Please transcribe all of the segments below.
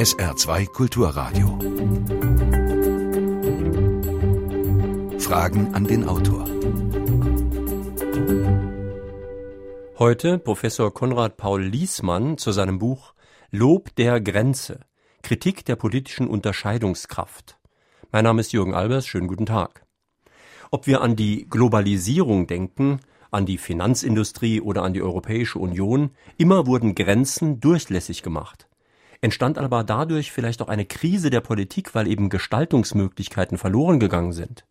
SR2 Kulturradio. Fragen an den Autor. Heute Professor Konrad Paul Liesmann zu seinem Buch Lob der Grenze. Kritik der politischen Unterscheidungskraft. Mein Name ist Jürgen Albers, schönen guten Tag. Ob wir an die Globalisierung denken, an die Finanzindustrie oder an die Europäische Union, immer wurden Grenzen durchlässig gemacht. Entstand aber dadurch vielleicht auch eine Krise der Politik, weil eben Gestaltungsmöglichkeiten verloren gegangen sind.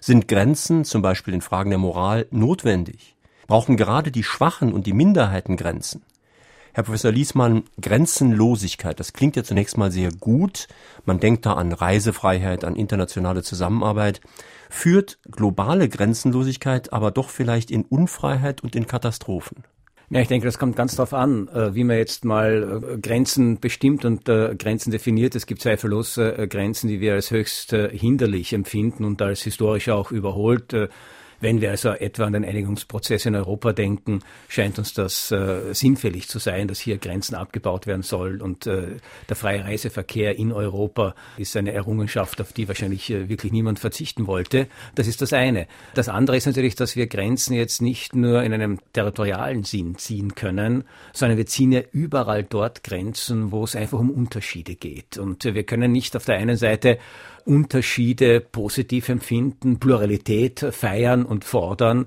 Sind Grenzen, zum Beispiel in Fragen der Moral, notwendig? Brauchen gerade die Schwachen und die Minderheiten Grenzen? Herr Professor Liesmann, Grenzenlosigkeit, das klingt ja zunächst mal sehr gut. Man denkt da an Reisefreiheit, an internationale Zusammenarbeit. Führt globale Grenzenlosigkeit aber doch vielleicht in Unfreiheit und in Katastrophen? Ja, ich denke, das kommt ganz darauf an, äh, wie man jetzt mal äh, Grenzen bestimmt und äh, Grenzen definiert. Es gibt zweifellos Grenzen, die wir als höchst hinderlich empfinden und als historisch auch überholt wenn wir also etwa an den Einigungsprozess in Europa denken, scheint uns das äh, sinnfällig zu sein, dass hier Grenzen abgebaut werden soll. Und äh, der freie Reiseverkehr in Europa ist eine Errungenschaft, auf die wahrscheinlich äh, wirklich niemand verzichten wollte. Das ist das eine. Das andere ist natürlich, dass wir Grenzen jetzt nicht nur in einem territorialen Sinn ziehen können, sondern wir ziehen ja überall dort Grenzen, wo es einfach um Unterschiede geht. Und äh, wir können nicht auf der einen Seite Unterschiede positiv empfinden, Pluralität feiern und fordern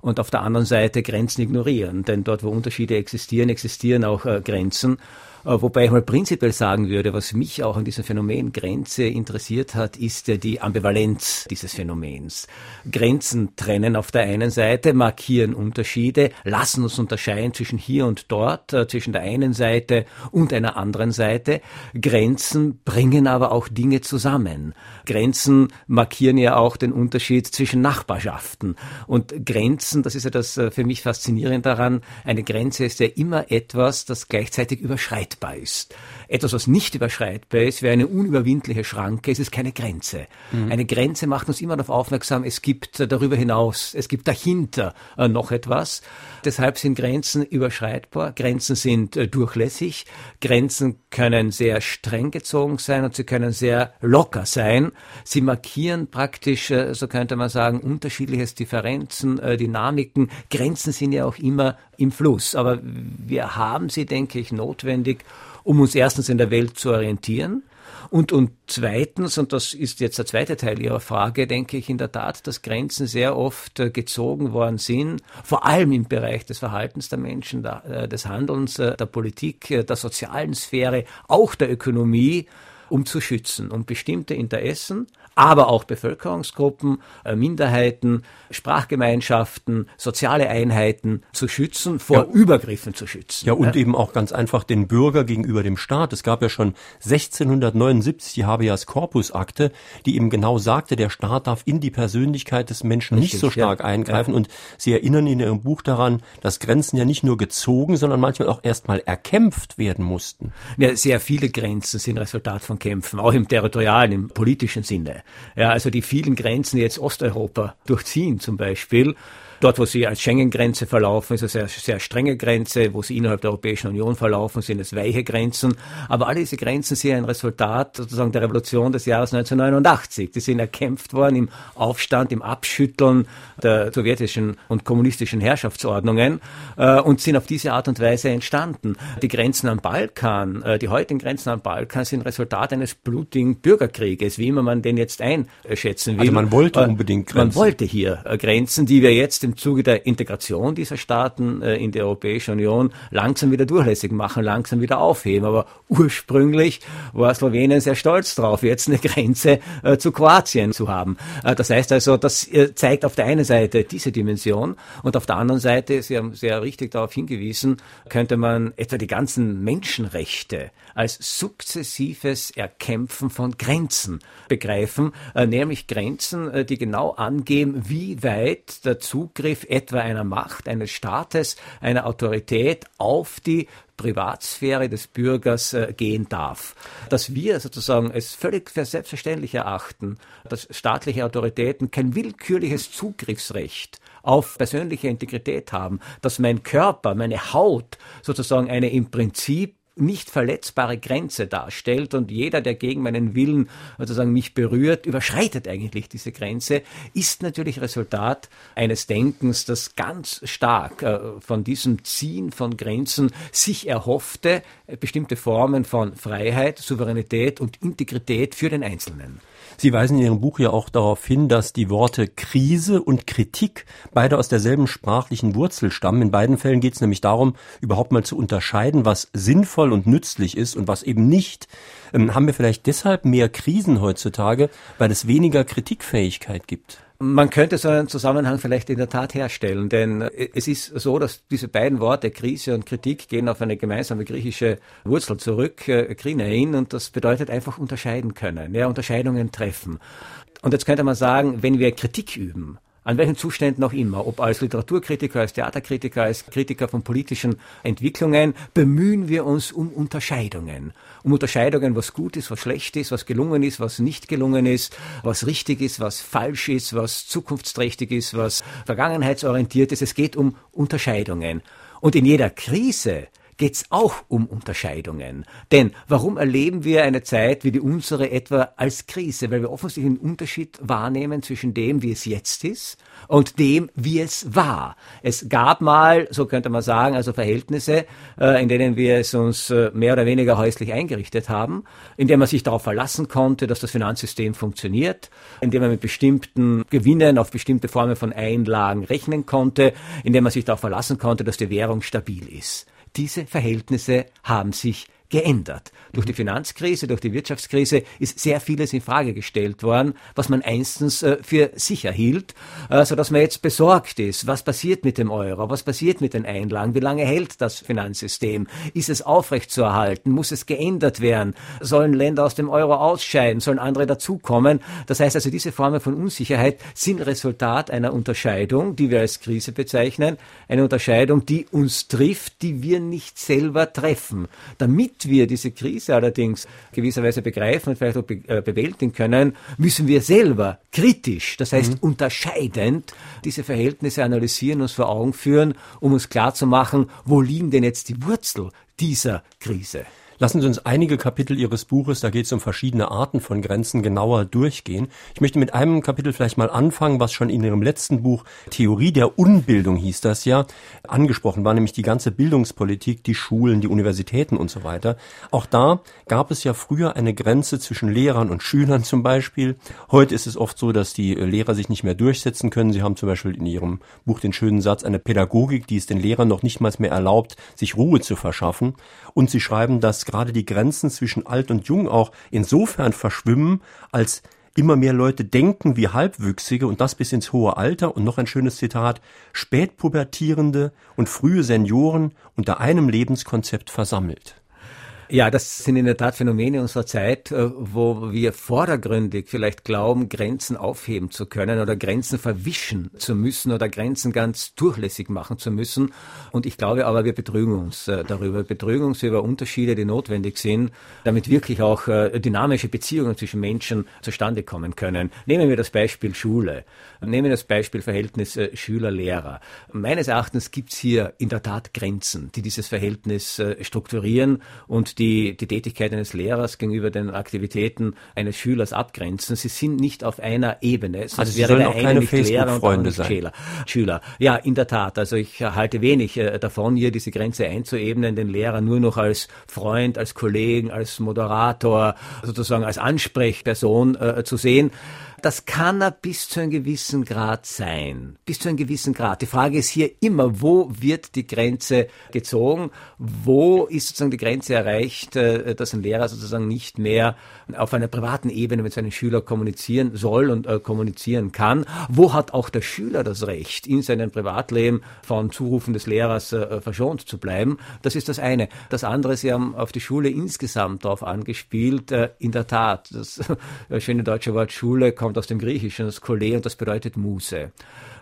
und auf der anderen Seite Grenzen ignorieren. Denn dort, wo Unterschiede existieren, existieren auch äh, Grenzen. Äh, wobei ich mal prinzipiell sagen würde, was mich auch an diesem Phänomen Grenze interessiert hat, ist ja die Ambivalenz dieses Phänomens. Grenzen trennen auf der einen Seite, markieren Unterschiede, lassen uns unterscheiden zwischen hier und dort, äh, zwischen der einen Seite und einer anderen Seite. Grenzen bringen aber auch Dinge zusammen. Grenzen markieren ja auch den Unterschied zwischen Nachbarschaften. Und Grenzen, das ist ja das äh, für mich faszinierend daran, eine Grenze ist ja immer etwas, das gleichzeitig überschreitet überschreitbar ist. Etwas, was nicht überschreitbar ist, wäre eine unüberwindliche Schranke, es ist keine Grenze. Mhm. Eine Grenze macht uns immer darauf aufmerksam, es gibt äh, darüber hinaus, es gibt dahinter äh, noch etwas. Deshalb sind Grenzen überschreitbar, Grenzen sind äh, durchlässig, Grenzen können sehr streng gezogen sein und sie können sehr locker sein. Sie markieren praktisch, so könnte man sagen, unterschiedliches Differenzen, Dynamiken. Grenzen sind ja auch immer im Fluss, aber wir haben sie, denke ich, notwendig, um uns erstens in der Welt zu orientieren. Und, und zweitens, und das ist jetzt der zweite Teil Ihrer Frage, denke ich in der Tat, dass Grenzen sehr oft äh, gezogen worden sind, vor allem im Bereich des Verhaltens der Menschen, äh, des Handelns, äh, der Politik, der sozialen Sphäre, auch der Ökonomie, um zu schützen, um bestimmte Interessen, aber auch Bevölkerungsgruppen, Minderheiten, Sprachgemeinschaften, soziale Einheiten zu schützen, vor ja. Übergriffen zu schützen. Ja, und ja. eben auch ganz einfach den Bürger gegenüber dem Staat. Es gab ja schon 1679 die Habeas Corpus Akte, die eben genau sagte, der Staat darf in die Persönlichkeit des Menschen Richtig, nicht so stark ja. eingreifen. Und Sie erinnern in Ihrem Buch daran, dass Grenzen ja nicht nur gezogen, sondern manchmal auch erstmal erkämpft werden mussten. Ja, sehr viele Grenzen sind Resultat von Kämpfen, auch im territorialen, im politischen Sinne. Ja, also die vielen Grenzen, die jetzt Osteuropa durchziehen zum Beispiel, Dort, wo sie als Schengen-Grenze verlaufen, ist es eine sehr, sehr strenge Grenze. Wo sie innerhalb der Europäischen Union verlaufen, sind es weiche Grenzen. Aber alle diese Grenzen sind ein Resultat sozusagen der Revolution des Jahres 1989. Die sind erkämpft worden im Aufstand, im Abschütteln der sowjetischen und kommunistischen Herrschaftsordnungen äh, und sind auf diese Art und Weise entstanden. Die Grenzen am Balkan, äh, die heutigen Grenzen am Balkan sind Resultat eines blutigen Bürgerkrieges, wie immer man den jetzt einschätzen will. Also man wollte äh, unbedingt Grenzen. Man wollte hier äh, Grenzen, die wir jetzt im Zuge der Integration dieser Staaten äh, in die Europäische Union langsam wieder durchlässig machen, langsam wieder aufheben. Aber ursprünglich war Slowenien sehr stolz drauf, jetzt eine Grenze äh, zu Kroatien zu haben. Äh, das heißt also, das zeigt auf der einen Seite diese Dimension und auf der anderen Seite, Sie haben sehr richtig darauf hingewiesen, könnte man etwa die ganzen Menschenrechte als sukzessives Erkämpfen von Grenzen begreifen, nämlich Grenzen, die genau angeben, wie weit der Zugriff etwa einer Macht, eines Staates, einer Autorität auf die Privatsphäre des Bürgers äh, gehen darf. Dass wir sozusagen es völlig für selbstverständlich erachten, dass staatliche Autoritäten kein willkürliches Zugriffsrecht auf persönliche Integrität haben, dass mein Körper, meine Haut sozusagen eine im Prinzip nicht verletzbare Grenze darstellt und jeder, der gegen meinen Willen sozusagen mich berührt, überschreitet eigentlich diese Grenze, ist natürlich Resultat eines Denkens, das ganz stark äh, von diesem Ziehen von Grenzen sich erhoffte, bestimmte Formen von Freiheit, Souveränität und Integrität für den Einzelnen. Sie weisen in Ihrem Buch ja auch darauf hin, dass die Worte Krise und Kritik beide aus derselben sprachlichen Wurzel stammen. In beiden Fällen geht es nämlich darum, überhaupt mal zu unterscheiden, was sinnvoll und nützlich ist und was eben nicht. Ähm, haben wir vielleicht deshalb mehr Krisen heutzutage, weil es weniger Kritikfähigkeit gibt? Man könnte so einen Zusammenhang vielleicht in der Tat herstellen, denn es ist so, dass diese beiden Worte Krise und Kritik gehen auf eine gemeinsame griechische Wurzel zurück, äh, krinein, und das bedeutet einfach unterscheiden können, ja, Unterscheidungen treffen. Und jetzt könnte man sagen, wenn wir Kritik üben, an welchen Zuständen auch immer, ob als Literaturkritiker, als Theaterkritiker, als Kritiker von politischen Entwicklungen, bemühen wir uns um Unterscheidungen. Um Unterscheidungen, was gut ist, was schlecht ist, was gelungen ist, was nicht gelungen ist, was richtig ist, was falsch ist, was zukunftsträchtig ist, was vergangenheitsorientiert ist. Es geht um Unterscheidungen. Und in jeder Krise geht es auch um Unterscheidungen. Denn warum erleben wir eine Zeit wie die unsere etwa als Krise? Weil wir offensichtlich einen Unterschied wahrnehmen zwischen dem, wie es jetzt ist und dem, wie es war. Es gab mal, so könnte man sagen, also Verhältnisse, äh, in denen wir es uns äh, mehr oder weniger häuslich eingerichtet haben, in denen man sich darauf verlassen konnte, dass das Finanzsystem funktioniert, in dem man mit bestimmten Gewinnen auf bestimmte Formen von Einlagen rechnen konnte, in dem man sich darauf verlassen konnte, dass die Währung stabil ist. Diese Verhältnisse haben sich geändert. Durch die Finanzkrise, durch die Wirtschaftskrise ist sehr vieles in Frage gestellt worden, was man einstens äh, für sicher hielt, äh, so dass man jetzt besorgt ist. Was passiert mit dem Euro? Was passiert mit den Einlagen? Wie lange hält das Finanzsystem? Ist es aufrechtzuerhalten? Muss es geändert werden? Sollen Länder aus dem Euro ausscheiden? Sollen andere dazukommen? Das heißt also, diese Formen von Unsicherheit sind Resultat einer Unterscheidung, die wir als Krise bezeichnen, eine Unterscheidung, die uns trifft, die wir nicht selber treffen. Damit damit wir diese Krise allerdings gewisserweise begreifen und vielleicht auch be äh, bewältigen können, müssen wir selber kritisch, das heißt mhm. unterscheidend, diese Verhältnisse analysieren, uns vor Augen führen, um uns klarzumachen, wo liegen denn jetzt die Wurzel dieser Krise. Lassen Sie uns einige Kapitel Ihres Buches, da geht es um verschiedene Arten von Grenzen, genauer durchgehen. Ich möchte mit einem Kapitel vielleicht mal anfangen, was schon in Ihrem letzten Buch Theorie der Unbildung hieß das ja, angesprochen war, nämlich die ganze Bildungspolitik, die Schulen, die Universitäten und so weiter. Auch da gab es ja früher eine Grenze zwischen Lehrern und Schülern zum Beispiel. Heute ist es oft so, dass die Lehrer sich nicht mehr durchsetzen können. Sie haben zum Beispiel in Ihrem Buch den schönen Satz, eine Pädagogik, die es den Lehrern noch nicht mal mehr erlaubt, sich Ruhe zu verschaffen. Und Sie schreiben, dass gerade die Grenzen zwischen alt und jung auch insofern verschwimmen, als immer mehr Leute denken wie Halbwüchsige und das bis ins hohe Alter und noch ein schönes Zitat, Spätpubertierende und frühe Senioren unter einem Lebenskonzept versammelt. Ja, das sind in der Tat Phänomene unserer Zeit, äh, wo wir vordergründig vielleicht glauben, Grenzen aufheben zu können oder Grenzen verwischen zu müssen oder Grenzen ganz durchlässig machen zu müssen. Und ich glaube aber, wir betrügen uns äh, darüber. Wir betrügen uns über Unterschiede, die notwendig sind, damit wirklich auch äh, dynamische Beziehungen zwischen Menschen zustande kommen können. Nehmen wir das Beispiel Schule. Nehmen wir das Beispiel Verhältnis Schüler-Lehrer. Meines Erachtens gibt es hier in der Tat Grenzen, die dieses Verhältnis strukturieren und die, die Tätigkeit eines Lehrers gegenüber den Aktivitäten eines Schülers abgrenzen. Sie sind nicht auf einer Ebene. Sonst also wäre der auch eine nicht Lehrer und nicht Schüler. Schüler. Ja, in der Tat. Also ich halte wenig äh, davon, hier diese Grenze einzuebnen, den Lehrer nur noch als Freund, als Kollegen, als Moderator, sozusagen als Ansprechperson äh, zu sehen. Das kann er bis zu einem gewissen Grad sein. Bis zu einem gewissen Grad. Die Frage ist hier immer, wo wird die Grenze gezogen? Wo ist sozusagen die Grenze erreicht, äh, dass ein Lehrer sozusagen nicht mehr auf einer privaten Ebene mit seinen Schülern kommunizieren soll und äh, kommunizieren kann? Wo hat auch der Schüler das Recht, in seinem Privatleben von Zurufen des Lehrers äh, verschont zu bleiben? Das ist das eine. Das andere, Sie haben auf die Schule insgesamt darauf angespielt. in der Tat, das schöne deutsche Wort Schule kommt aus dem Griechischen, das Kole, und das bedeutet Muse.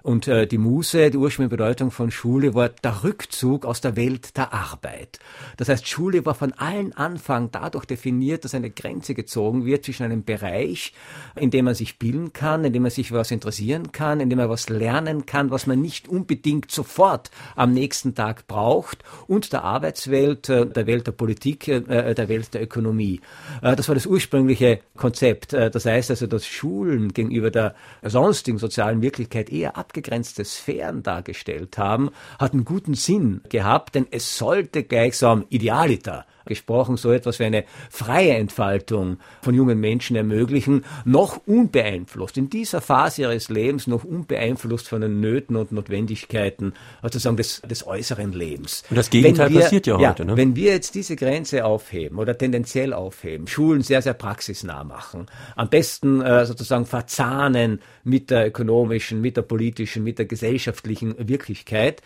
Und äh, die Muse, die ursprüngliche Bedeutung von Schule war der Rückzug aus der Welt der Arbeit. Das heißt, Schule war von allen Anfang dadurch definiert, dass eine Grenze gezogen wird zwischen einem Bereich, in dem man sich bilden kann, in dem man sich was interessieren kann, in dem man was lernen kann, was man nicht unbedingt sofort am nächsten Tag braucht, und der Arbeitswelt, äh, der Welt der Politik, äh, der Welt der Ökonomie. Äh, das war das ursprüngliche Konzept. Äh, das heißt also, dass Schulen gegenüber der sonstigen sozialen Wirklichkeit eher ab abgegrenzte Sphären dargestellt haben, hat einen guten Sinn gehabt, denn es sollte gleichsam idealiter gesprochen, so etwas wie eine freie Entfaltung von jungen Menschen ermöglichen, noch unbeeinflusst, in dieser Phase ihres Lebens noch unbeeinflusst von den Nöten und Notwendigkeiten sozusagen des, des äußeren Lebens. Und das Gegenteil wir, passiert ja heute. Ja, ne? Wenn wir jetzt diese Grenze aufheben oder tendenziell aufheben, Schulen sehr, sehr praxisnah machen, am besten äh, sozusagen verzahnen mit der ökonomischen, mit der politischen, mit der gesellschaftlichen Wirklichkeit,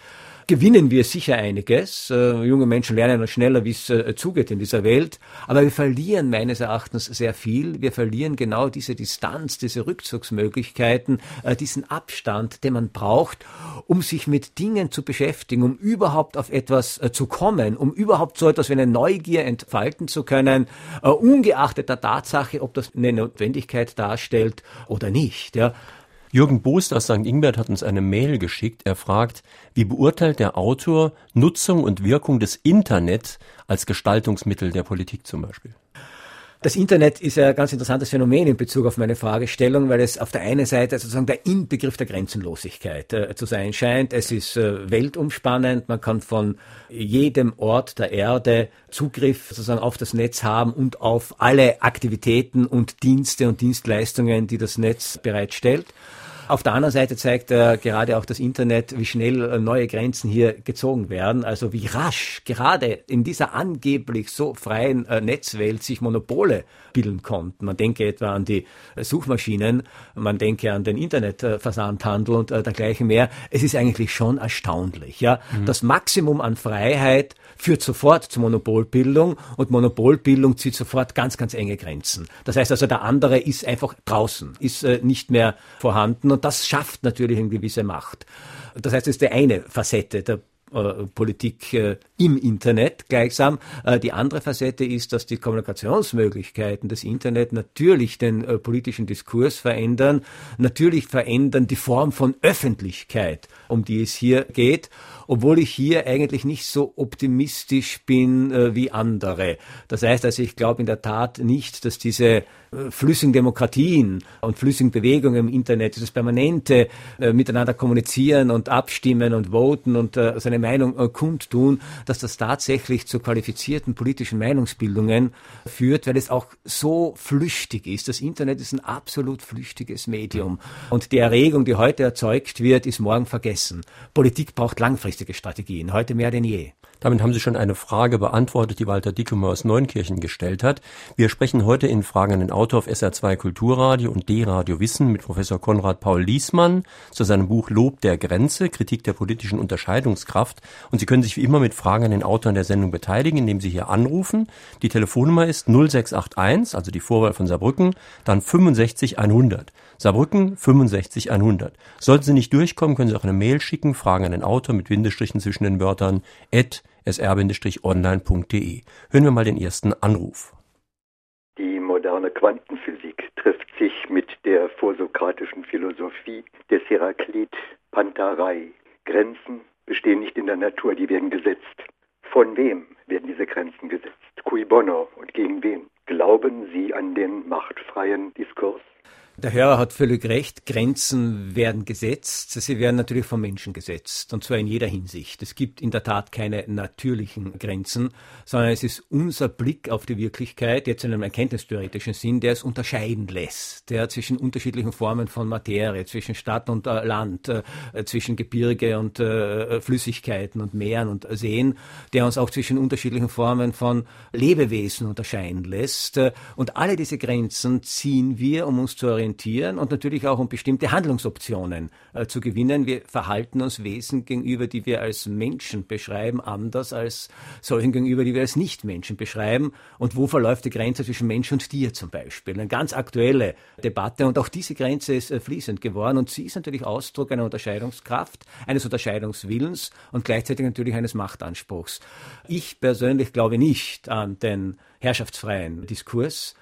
gewinnen wir sicher einiges. Äh, junge Menschen lernen schneller, wie es äh, zugeht in dieser Welt. Aber wir verlieren meines Erachtens sehr viel. Wir verlieren genau diese Distanz, diese Rückzugsmöglichkeiten, äh, diesen Abstand, den man braucht, um sich mit Dingen zu beschäftigen, um überhaupt auf etwas äh, zu kommen, um überhaupt so etwas wie eine Neugier entfalten zu können, äh, ungeachtet der Tatsache, ob das eine Notwendigkeit darstellt oder nicht. Ja. Jürgen Boost aus St. Ingbert hat uns eine Mail geschickt. Er fragt, wie beurteilt der Autor Nutzung und Wirkung des Internet als Gestaltungsmittel der Politik zum Beispiel? Das Internet ist ein ganz interessantes Phänomen in Bezug auf meine Fragestellung, weil es auf der einen Seite sozusagen der Inbegriff der Grenzenlosigkeit äh, zu sein scheint. Es ist äh, weltumspannend, man kann von jedem Ort der Erde Zugriff sozusagen auf das Netz haben und auf alle Aktivitäten und Dienste und Dienstleistungen, die das Netz bereitstellt. Auf der anderen Seite zeigt äh, gerade auch das Internet, wie schnell äh, neue Grenzen hier gezogen werden. Also wie rasch gerade in dieser angeblich so freien äh, Netzwelt sich Monopole bilden konnten. Man denke etwa an die äh, Suchmaschinen, man denke an den Internetversandhandel und äh, dergleichen mehr. Es ist eigentlich schon erstaunlich. Ja, mhm. das Maximum an Freiheit führt sofort zur Monopolbildung und Monopolbildung zieht sofort ganz, ganz enge Grenzen. Das heißt also, der andere ist einfach draußen, ist äh, nicht mehr vorhanden und das schafft natürlich eine gewisse Macht. Das heißt, das ist die eine Facette der äh, Politik äh, im Internet gleichsam. Äh, die andere Facette ist, dass die Kommunikationsmöglichkeiten des Internet natürlich den politischen Diskurs verändern, natürlich verändern die Form von Öffentlichkeit, um die es hier geht obwohl ich hier eigentlich nicht so optimistisch bin äh, wie andere. Das heißt also, ich glaube in der Tat nicht, dass diese flüssigen Demokratien und flüssigen Bewegungen im Internet, dieses permanente äh, miteinander kommunizieren und abstimmen und voten und äh, seine Meinung äh, kundtun, dass das tatsächlich zu qualifizierten politischen Meinungsbildungen führt, weil es auch so flüchtig ist. Das Internet ist ein absolut flüchtiges Medium und die Erregung, die heute erzeugt wird, ist morgen vergessen. Politik braucht langfristig langfristige Strategien, heute mehr denn je. Damit haben Sie schon eine Frage beantwortet, die Walter Dickemer aus Neunkirchen gestellt hat. Wir sprechen heute in Fragen an den Autor auf SR2 Kulturradio und D-Radio Wissen mit Professor Konrad Paul Liesmann zu seinem Buch Lob der Grenze, Kritik der politischen Unterscheidungskraft. Und Sie können sich wie immer mit Fragen an den Autor in der Sendung beteiligen, indem Sie hier anrufen. Die Telefonnummer ist 0681, also die Vorwahl von Saarbrücken, dann 65 100. Saarbrücken 65 100. Sollten Sie nicht durchkommen, können Sie auch eine Mail schicken, Fragen an den Autor mit Bindestrichen zwischen den Wörtern at sr-online.de. Hören wir mal den ersten Anruf. Die moderne Quantenphysik trifft sich mit der vorsokratischen Philosophie des Heraklit Pantarei. Grenzen bestehen nicht in der Natur, die werden gesetzt. Von wem werden diese Grenzen gesetzt? Cui bono und gegen wen? Glauben Sie an den machtfreien Diskurs? Der Hörer hat völlig recht. Grenzen werden gesetzt. Sie werden natürlich vom Menschen gesetzt. Und zwar in jeder Hinsicht. Es gibt in der Tat keine natürlichen Grenzen, sondern es ist unser Blick auf die Wirklichkeit, jetzt in einem erkenntnistheoretischen Sinn, der es unterscheiden lässt. Der zwischen unterschiedlichen Formen von Materie, zwischen Stadt und äh, Land, äh, zwischen Gebirge und äh, Flüssigkeiten und Meeren und Seen, der uns auch zwischen unterschiedlichen Formen von Lebewesen unterscheiden lässt. Und alle diese Grenzen ziehen wir, um uns zu orientieren, orientieren und natürlich auch um bestimmte Handlungsoptionen äh, zu gewinnen. Wir verhalten uns Wesen gegenüber, die wir als Menschen beschreiben, anders als solchen gegenüber, die wir als Nichtmenschen beschreiben. Und wo verläuft die Grenze zwischen Mensch und Tier zum Beispiel? Eine ganz aktuelle Debatte und auch diese Grenze ist äh, fließend geworden und sie ist natürlich Ausdruck einer Unterscheidungskraft, eines Unterscheidungswillens und gleichzeitig natürlich eines Machtanspruchs. Ich persönlich glaube nicht an den herrschaftsfreien Diskurs,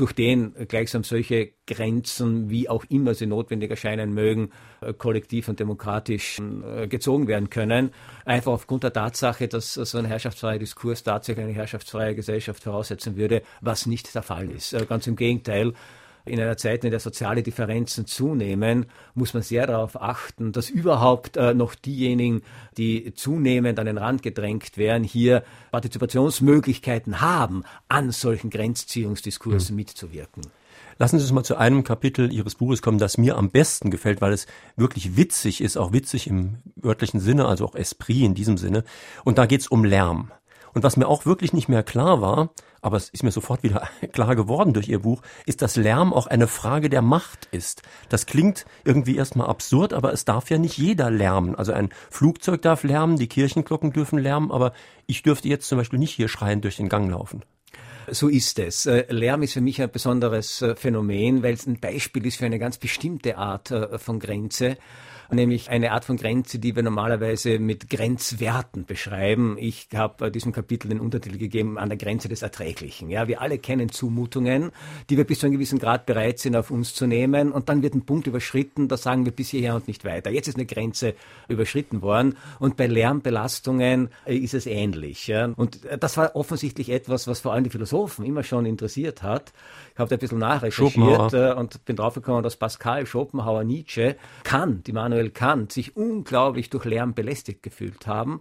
durch den gleichsam solche Grenzen, wie auch immer sie notwendig erscheinen mögen, äh, kollektiv und demokratisch äh, gezogen werden können. Einfach aufgrund der Tatsache, dass so ein herrschaftsfreier Diskurs tatsächlich eine herrschaftsfreie Gesellschaft voraussetzen würde, was nicht der Fall ist. Äh, ganz im Gegenteil in einer Zeit, in der soziale Differenzen zunehmen, muss man sehr darauf achten, dass überhaupt äh, noch diejenigen, die zunehmend an den Rand gedrängt werden, hier Partizipationsmöglichkeiten haben, an solchen Grenzziehungsdiskursen mhm. mitzuwirken. Lassen Sie uns mal zu einem Kapitel Ihres Buches kommen, das mir am besten gefällt, weil es wirklich witzig ist, auch witzig im wörtlichen Sinne, also auch Esprit in diesem Sinne. Und da geht es um Lärm. Und was mir auch wirklich nicht mehr klar war, aber es ist mir sofort wieder klar geworden durch Ihr Buch, ist, dass Lärm auch eine Frage der Macht ist. Das klingt irgendwie erstmal absurd, aber es darf ja nicht jeder lärmen. Also ein Flugzeug darf lärmen, die Kirchenglocken dürfen lärmen, aber ich dürfte jetzt zum Beispiel nicht hier schreien durch den Gang laufen. So ist es. Äh, Lärm ist für mich ein besonderes äh, Phänomen, weil es ein Beispiel ist für eine ganz bestimmte Art äh, von Grenze nämlich eine Art von Grenze, die wir normalerweise mit Grenzwerten beschreiben. Ich habe diesem Kapitel den Untertitel gegeben an der Grenze des Erträglichen. Ja, wir alle kennen Zumutungen, die wir bis zu einem gewissen Grad bereit sind, auf uns zu nehmen, und dann wird ein Punkt überschritten, da sagen wir bis hierher und nicht weiter. Jetzt ist eine Grenze überschritten worden, und bei Lärmbelastungen äh, ist es ähnlich. Ja. Und äh, das war offensichtlich etwas, was vor allem die Philosophen immer schon interessiert hat. Habe ein bisschen nachrecherchiert äh, und bin draufgekommen, dass Pascal, Schopenhauer, Nietzsche, Kant, Immanuel Kant sich unglaublich durch Lärm belästigt gefühlt haben.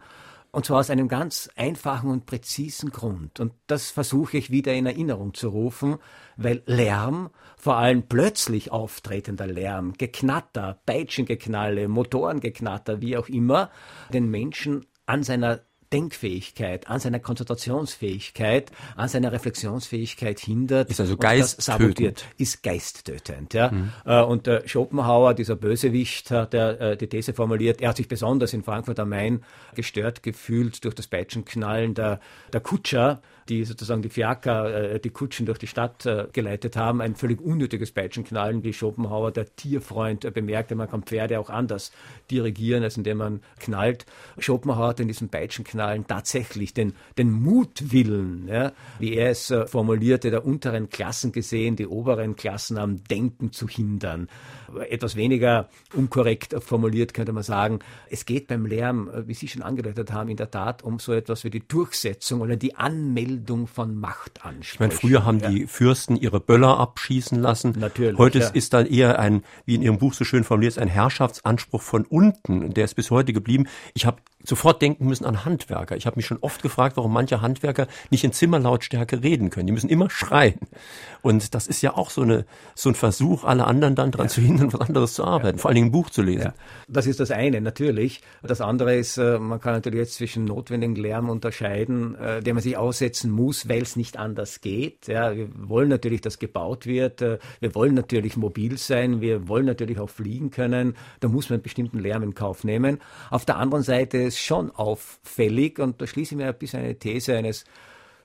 Und zwar aus einem ganz einfachen und präzisen Grund. Und das versuche ich wieder in Erinnerung zu rufen, weil Lärm, vor allem plötzlich auftretender Lärm, Geknatter, Peitschengeknalle, Motorengeknatter, wie auch immer, den Menschen an seiner Denkfähigkeit, an seiner Konzentrationsfähigkeit, an seiner Reflexionsfähigkeit hindert. Ist also Geist sabotiert. Ist geisttötend. Ja? Mhm. Äh, und der Schopenhauer, dieser Bösewicht, hat der, äh, die These formuliert, er hat sich besonders in Frankfurt am Main gestört gefühlt durch das Peitschenknallen der, der Kutscher, die sozusagen die Fiaker, äh, die Kutschen durch die Stadt äh, geleitet haben. Ein völlig unnötiges Peitschenknallen, wie Schopenhauer, der Tierfreund, äh, bemerkte. Man kann Pferde auch anders dirigieren, als indem man knallt. Schopenhauer hat in diesem Peitschenknallen tatsächlich den, den Mutwillen, ja, wie er es äh, formulierte, der unteren Klassen gesehen, die oberen Klassen am Denken zu hindern. Etwas weniger unkorrekt formuliert könnte man sagen, es geht beim Lärm, äh, wie Sie schon angedeutet haben, in der Tat um so etwas wie die Durchsetzung oder die Anmeldung von Machtansprüchen. Ich meine, früher haben ja. die Fürsten ihre Böller abschießen lassen. Natürlich. Heute ja. ist dann eher ein, wie in Ihrem Buch so schön formuliert, ein Herrschaftsanspruch von unten. Der ist bis heute geblieben. Ich habe sofort denken müssen an Handwerker. Ich habe mich schon oft gefragt, warum manche Handwerker nicht in Zimmerlautstärke reden können. Die müssen immer schreien. Und das ist ja auch so, eine, so ein Versuch, alle anderen dann daran ja. zu hindern, was anderes zu arbeiten, ja. vor allen Dingen ein Buch zu lesen. Ja. Das ist das eine, natürlich. Das andere ist, äh, man kann natürlich jetzt zwischen notwendigen Lärm unterscheiden, äh, der man sich aussetzen muss, weil es nicht anders geht. Ja, wir wollen natürlich, dass gebaut wird. Äh, wir wollen natürlich mobil sein. Wir wollen natürlich auch fliegen können. Da muss man einen bestimmten Lärm in Kauf nehmen. Auf der anderen Seite es schon auffällig, und da schließe ich mir ein bisschen eine These eines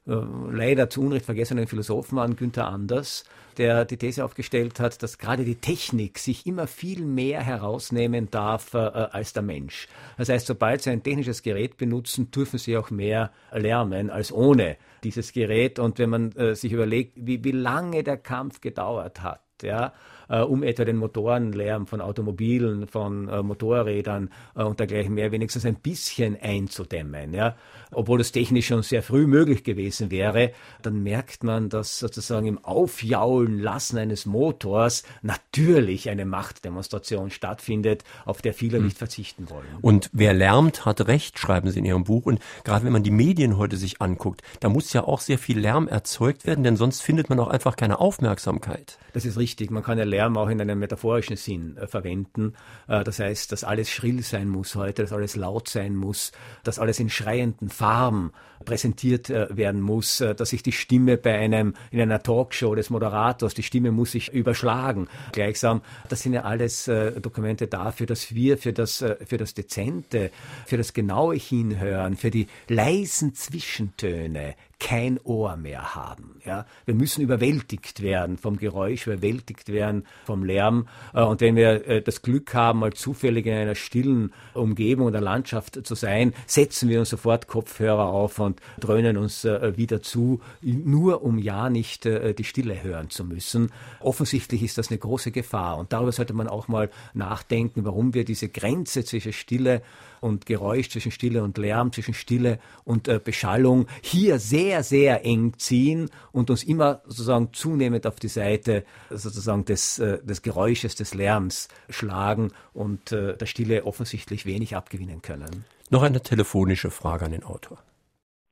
äh, leider zu Unrecht vergessenen Philosophen an, Günther Anders, der die These aufgestellt hat, dass gerade die Technik sich immer viel mehr herausnehmen darf äh, als der Mensch. Das heißt, sobald Sie ein technisches Gerät benutzen, dürfen Sie auch mehr lernen als ohne dieses Gerät. Und wenn man äh, sich überlegt, wie, wie lange der Kampf gedauert hat, ja, äh, um etwa den Motorenlärm von Automobilen, von äh, Motorrädern äh, und dergleichen mehr wenigstens ein bisschen einzudämmen. Ja. Obwohl es technisch schon sehr früh möglich gewesen wäre, dann merkt man, dass sozusagen im Aufjaulen lassen eines Motors natürlich eine Machtdemonstration stattfindet, auf der viele hm. nicht verzichten wollen. Und wer lärmt, hat Recht, schreiben Sie in Ihrem Buch. Und gerade wenn man die Medien heute sich anguckt, da muss ja auch sehr viel Lärm erzeugt werden, denn sonst findet man auch einfach keine Aufmerksamkeit. Das ist richtig. Man kann ja Lärm auch in einem metaphorischen Sinn äh, verwenden. Äh, das heißt, dass alles schrill sein muss heute, dass alles laut sein muss, dass alles in schreienden Farben präsentiert äh, werden muss, äh, dass sich die Stimme bei einem, in einer Talkshow des Moderators, die Stimme muss sich überschlagen. Gleichsam, das sind ja alles äh, Dokumente dafür, dass wir für das, äh, für das Dezente, für das genaue Hinhören, für die leisen Zwischentöne kein Ohr mehr haben. Ja? Wir müssen überwältigt werden vom Geräusch, überwältigt werden vom Lärm. Äh, und wenn wir äh, das Glück haben, mal zufällig in einer stillen Umgebung oder Landschaft zu sein, setzen wir uns sofort Kopfhörer auf und dröhnen uns äh, wieder zu, nur um ja nicht die Stille hören zu müssen. Offensichtlich ist das eine große Gefahr. Und darüber sollte man auch mal nachdenken, warum wir diese Grenze zwischen Stille und Geräusch, zwischen Stille und Lärm, zwischen Stille und äh, Beschallung hier sehr, sehr eng ziehen und uns immer sozusagen zunehmend auf die Seite sozusagen des, äh, des Geräusches, des Lärms schlagen und äh, der Stille offensichtlich wenig abgewinnen können. Noch eine telefonische Frage an den Autor.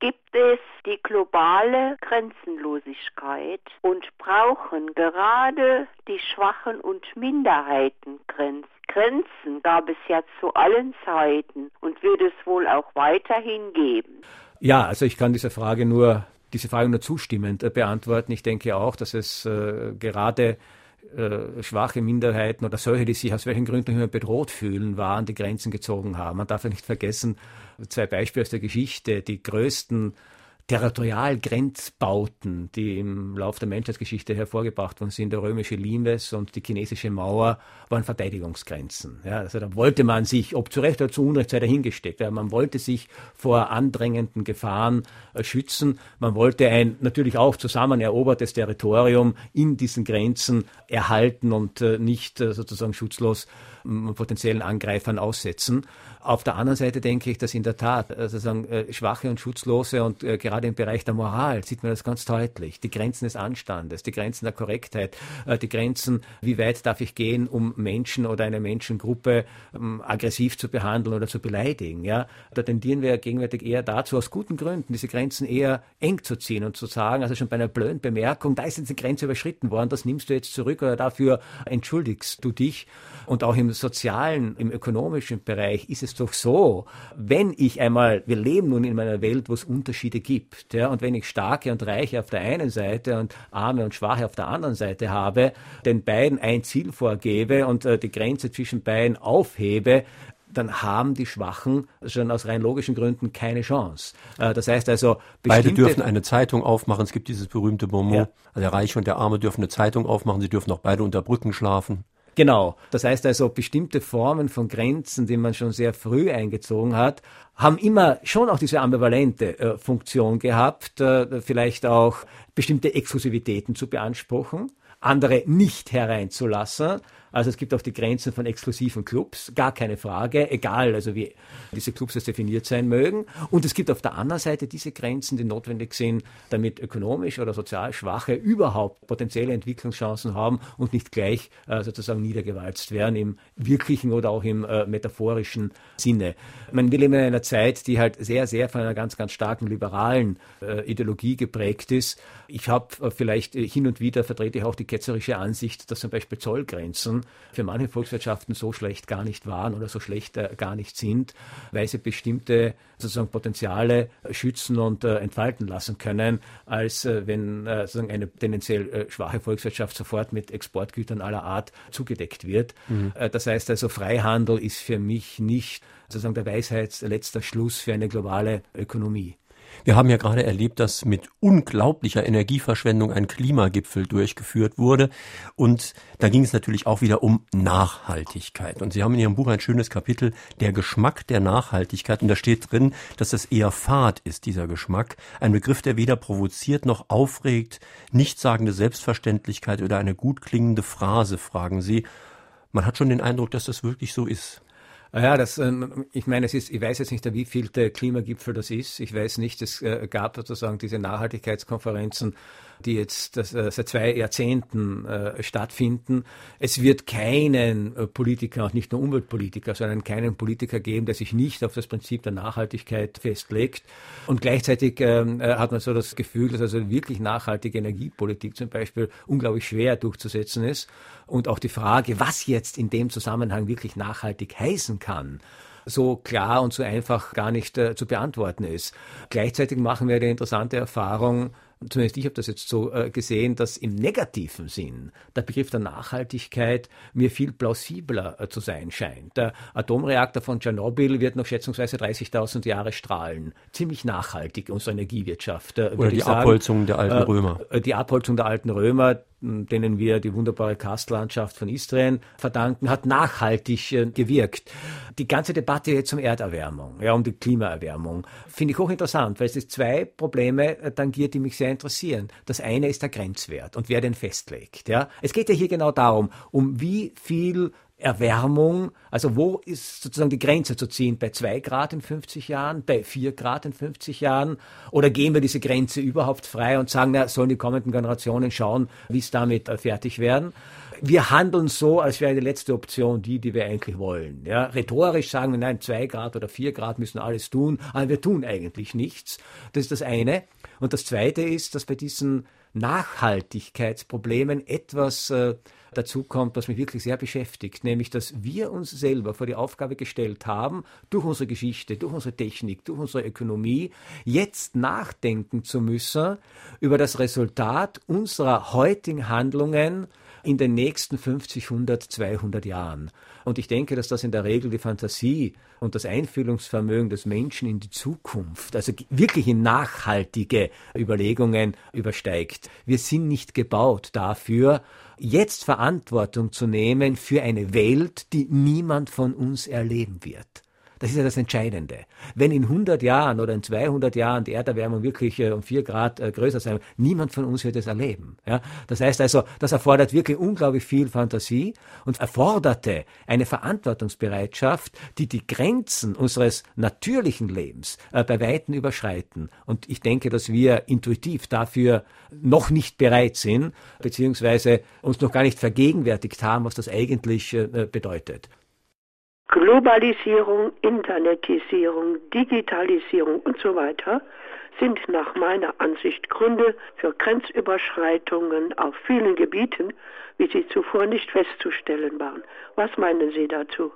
Gibt es die globale Grenzenlosigkeit und brauchen gerade die Schwachen und Minderheiten Grenzen? Grenzen gab es ja zu allen Zeiten und wird es wohl auch weiterhin geben. Ja, also ich kann diese Frage nur, diese Frage nur zustimmend äh, beantworten. Ich denke auch, dass es äh, gerade äh, schwache Minderheiten oder solche, die sich aus welchen Gründen immer bedroht fühlen, waren, die Grenzen gezogen haben. Man darf ja nicht vergessen, zwei Beispiele aus der Geschichte, die größten Territorialgrenzbauten, die im Lauf der Menschheitsgeschichte hervorgebracht worden sind, der römische Limes und die chinesische Mauer, waren Verteidigungsgrenzen. Ja, also da wollte man sich, ob zu Recht oder zu Unrecht sei dahingesteckt, ja, man wollte sich vor andrängenden Gefahren äh, schützen. Man wollte ein natürlich auch zusammen erobertes Territorium in diesen Grenzen erhalten und äh, nicht äh, sozusagen schutzlos potenziellen Angreifern aussetzen. Auf der anderen Seite denke ich, dass in der Tat also sagen, äh, schwache und schutzlose und äh, gerade im Bereich der Moral sieht man das ganz deutlich. Die Grenzen des Anstandes, die Grenzen der Korrektheit, äh, die Grenzen, wie weit darf ich gehen, um Menschen oder eine Menschengruppe ähm, aggressiv zu behandeln oder zu beleidigen. Ja? Da tendieren wir gegenwärtig eher dazu, aus guten Gründen diese Grenzen eher eng zu ziehen und zu sagen, also schon bei einer blöden Bemerkung, da ist jetzt eine Grenze überschritten worden, das nimmst du jetzt zurück oder dafür entschuldigst du dich. Und auch im sozialen, im ökonomischen Bereich ist es doch so, wenn ich einmal, wir leben nun in einer Welt, wo es Unterschiede gibt, ja, und wenn ich Starke und Reiche auf der einen Seite und Arme und Schwache auf der anderen Seite habe, den beiden ein Ziel vorgebe und äh, die Grenze zwischen beiden aufhebe, dann haben die Schwachen schon aus rein logischen Gründen keine Chance. Äh, das heißt also, beide dürfen eine Zeitung aufmachen. Es gibt dieses berühmte Bonmot. Ja. Also der Reiche und der Arme dürfen eine Zeitung aufmachen. Sie dürfen auch beide unter Brücken schlafen. Genau. Das heißt also, bestimmte Formen von Grenzen, die man schon sehr früh eingezogen hat, haben immer schon auch diese ambivalente äh, Funktion gehabt, äh, vielleicht auch bestimmte Exklusivitäten zu beanspruchen, andere nicht hereinzulassen, also es gibt auch die Grenzen von exklusiven Clubs, gar keine Frage, egal also wie diese Clubs jetzt definiert sein mögen. Und es gibt auf der anderen Seite diese Grenzen, die notwendig sind, damit ökonomisch oder sozial Schwache überhaupt potenzielle Entwicklungschancen haben und nicht gleich äh, sozusagen niedergewalzt werden im wirklichen oder auch im äh, metaphorischen Sinne. Man will immer in einer Zeit, die halt sehr, sehr von einer ganz, ganz starken liberalen äh, Ideologie geprägt ist. Ich habe äh, vielleicht äh, hin und wieder vertrete ich auch die ketzerische Ansicht, dass zum Beispiel Zollgrenzen für manche Volkswirtschaften so schlecht gar nicht waren oder so schlecht äh, gar nicht sind, weil sie bestimmte sozusagen Potenziale schützen und äh, entfalten lassen können, als äh, wenn sozusagen eine tendenziell schwache Volkswirtschaft sofort mit Exportgütern aller Art zugedeckt wird. Mhm. Das heißt also, Freihandel ist für mich nicht sozusagen der Weisheitsletzter Schluss für eine globale Ökonomie. Wir haben ja gerade erlebt, dass mit unglaublicher Energieverschwendung ein Klimagipfel durchgeführt wurde. Und da ging es natürlich auch wieder um Nachhaltigkeit. Und Sie haben in Ihrem Buch ein schönes Kapitel, der Geschmack der Nachhaltigkeit. Und da steht drin, dass das eher fad ist, dieser Geschmack. Ein Begriff, der weder provoziert noch aufregt, nichtssagende Selbstverständlichkeit oder eine gut klingende Phrase, fragen Sie. Man hat schon den Eindruck, dass das wirklich so ist. Ja, das, ähm, ich meine, es ist, ich weiß jetzt nicht, wie viel der Klimagipfel das ist. Ich weiß nicht, es äh, gab sozusagen diese Nachhaltigkeitskonferenzen die jetzt äh, seit zwei Jahrzehnten äh, stattfinden. Es wird keinen äh, Politiker, auch nicht nur Umweltpolitiker, sondern keinen Politiker geben, der sich nicht auf das Prinzip der Nachhaltigkeit festlegt. Und gleichzeitig ähm, äh, hat man so das Gefühl, dass also wirklich nachhaltige Energiepolitik zum Beispiel unglaublich schwer durchzusetzen ist. Und auch die Frage, was jetzt in dem Zusammenhang wirklich nachhaltig heißen kann, so klar und so einfach gar nicht äh, zu beantworten ist. Gleichzeitig machen wir eine interessante Erfahrung, zumindest ich habe das jetzt so äh, gesehen, dass im negativen Sinn der Begriff der Nachhaltigkeit mir viel plausibler äh, zu sein scheint. Der Atomreaktor von Tschernobyl wird noch schätzungsweise 30.000 Jahre strahlen. Ziemlich nachhaltig, unsere Energiewirtschaft. Äh, Oder die Abholzung der alten Römer. Die Abholzung der alten Römer, denen wir die wunderbare Karstlandschaft von Istrien verdanken, hat nachhaltig äh, gewirkt. Die ganze Debatte jetzt um Erderwärmung, ja, um die Klimaerwärmung, finde ich hochinteressant, weil es zwei Probleme tangiert, die mich sehr interessieren. Das eine ist der Grenzwert und wer den festlegt. Ja? Es geht ja hier genau darum, um wie viel Erwärmung, also wo ist sozusagen die Grenze zu ziehen? Bei zwei Grad in 50 Jahren, bei vier Grad in 50 Jahren? Oder gehen wir diese Grenze überhaupt frei und sagen, na, sollen die kommenden Generationen schauen, wie es damit äh, fertig werden? Wir handeln so, als wäre die letzte Option die, die wir eigentlich wollen. Ja, rhetorisch sagen wir, nein, zwei Grad oder vier Grad müssen alles tun, aber wir tun eigentlich nichts. Das ist das eine. Und das zweite ist, dass bei diesen Nachhaltigkeitsproblemen etwas äh, dazu kommt, was mich wirklich sehr beschäftigt, nämlich dass wir uns selber vor die Aufgabe gestellt haben, durch unsere Geschichte, durch unsere Technik, durch unsere Ökonomie, jetzt nachdenken zu müssen über das Resultat unserer heutigen Handlungen in den nächsten 50, 100, 200 Jahren. Und ich denke, dass das in der Regel die Fantasie und das Einfühlungsvermögen des Menschen in die Zukunft, also wirklich in nachhaltige Überlegungen übersteigt. Wir sind nicht gebaut dafür, jetzt Verantwortung zu nehmen für eine Welt, die niemand von uns erleben wird. Das ist ja das Entscheidende. Wenn in 100 Jahren oder in 200 Jahren die Erderwärmung wirklich äh, um 4 Grad äh, größer sein wird, niemand von uns wird es erleben. Ja? Das heißt also, das erfordert wirklich unglaublich viel Fantasie und erforderte eine Verantwortungsbereitschaft, die die Grenzen unseres natürlichen Lebens äh, bei Weitem überschreiten. Und ich denke, dass wir intuitiv dafür noch nicht bereit sind, beziehungsweise uns noch gar nicht vergegenwärtigt haben, was das eigentlich äh, bedeutet. Globalisierung, Internetisierung, Digitalisierung und so weiter sind nach meiner Ansicht Gründe für Grenzüberschreitungen auf vielen Gebieten, wie sie zuvor nicht festzustellen waren. Was meinen Sie dazu?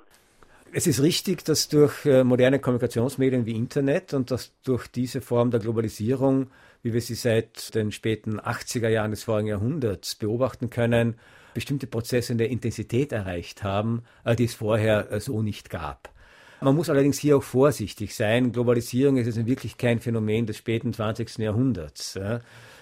Es ist richtig, dass durch äh, moderne Kommunikationsmedien wie Internet und dass durch diese Form der Globalisierung, wie wir sie seit den späten 80er Jahren des vorigen Jahrhunderts beobachten können, bestimmte Prozesse in der Intensität erreicht haben, äh, die es vorher äh, so nicht gab. Man muss allerdings hier auch vorsichtig sein. Globalisierung ist jetzt wirklich kein Phänomen des späten 20. Jahrhunderts.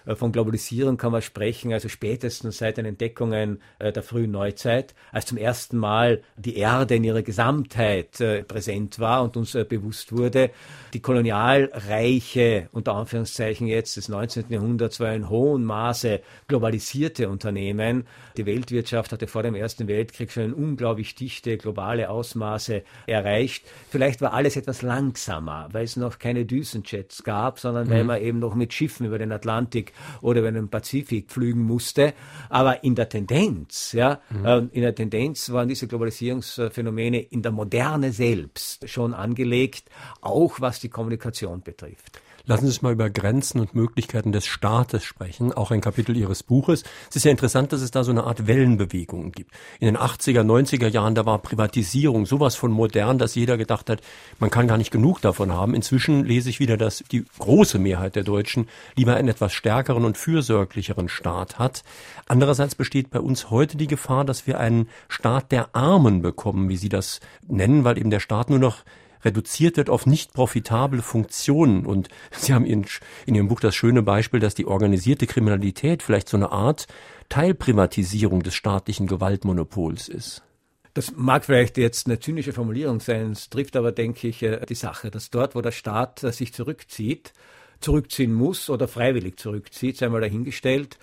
Äh, von Globalisierung kann man sprechen, also spätestens seit den Entdeckungen äh, der frühen Neuzeit, als zum ersten Mal die Erde in ihrer Gesamtheit äh, präsent war und uns bewusst wurde. Die Kolonialreiche, unter Anführungszeichen jetzt des 19. Jahrhunderts, war in hohem Maße globalisierte Unternehmen. Die Weltwirtschaft hatte vor dem Ersten Weltkrieg schon unglaublich dichte globale Ausmaße erreicht. Vielleicht war alles etwas langsamer, weil es noch keine Düsenjets gab, sondern mhm. weil man eben noch mit Schiffen über den Atlantik oder über den Pazifik pflügen musste. Aber in der Tendenz, ja, mhm. äh, in der Tendenz waren diese Globalisierungsphänomene in der Moderne selbst schon angelegt, auch was die Kommunikation betrifft. Lassen Sie uns mal über Grenzen und Möglichkeiten des Staates sprechen, auch ein Kapitel Ihres Buches. Es ist ja interessant, dass es da so eine Art Wellenbewegung gibt. In den 80er, 90er Jahren, da war Privatisierung sowas von modern, dass jeder gedacht hat, man kann gar nicht genug davon haben. Inzwischen lese ich wieder, dass die große Mehrheit der Deutschen lieber einen etwas stärkeren und fürsorglicheren Staat hat. Andererseits besteht bei uns heute die Gefahr, dass wir einen Staat der Armen bekommen, wie Sie das nennen, weil eben der Staat nur noch reduziert wird auf nicht profitable Funktionen. Und Sie haben in, in Ihrem Buch das schöne Beispiel, dass die organisierte Kriminalität vielleicht so eine Art Teilprivatisierung des staatlichen Gewaltmonopols ist. Das mag vielleicht jetzt eine zynische Formulierung sein, es trifft aber, denke ich, äh, die Sache, dass dort, wo der Staat äh, sich zurückzieht, zurückziehen muss oder freiwillig zurückzieht, sei mal dahingestellt,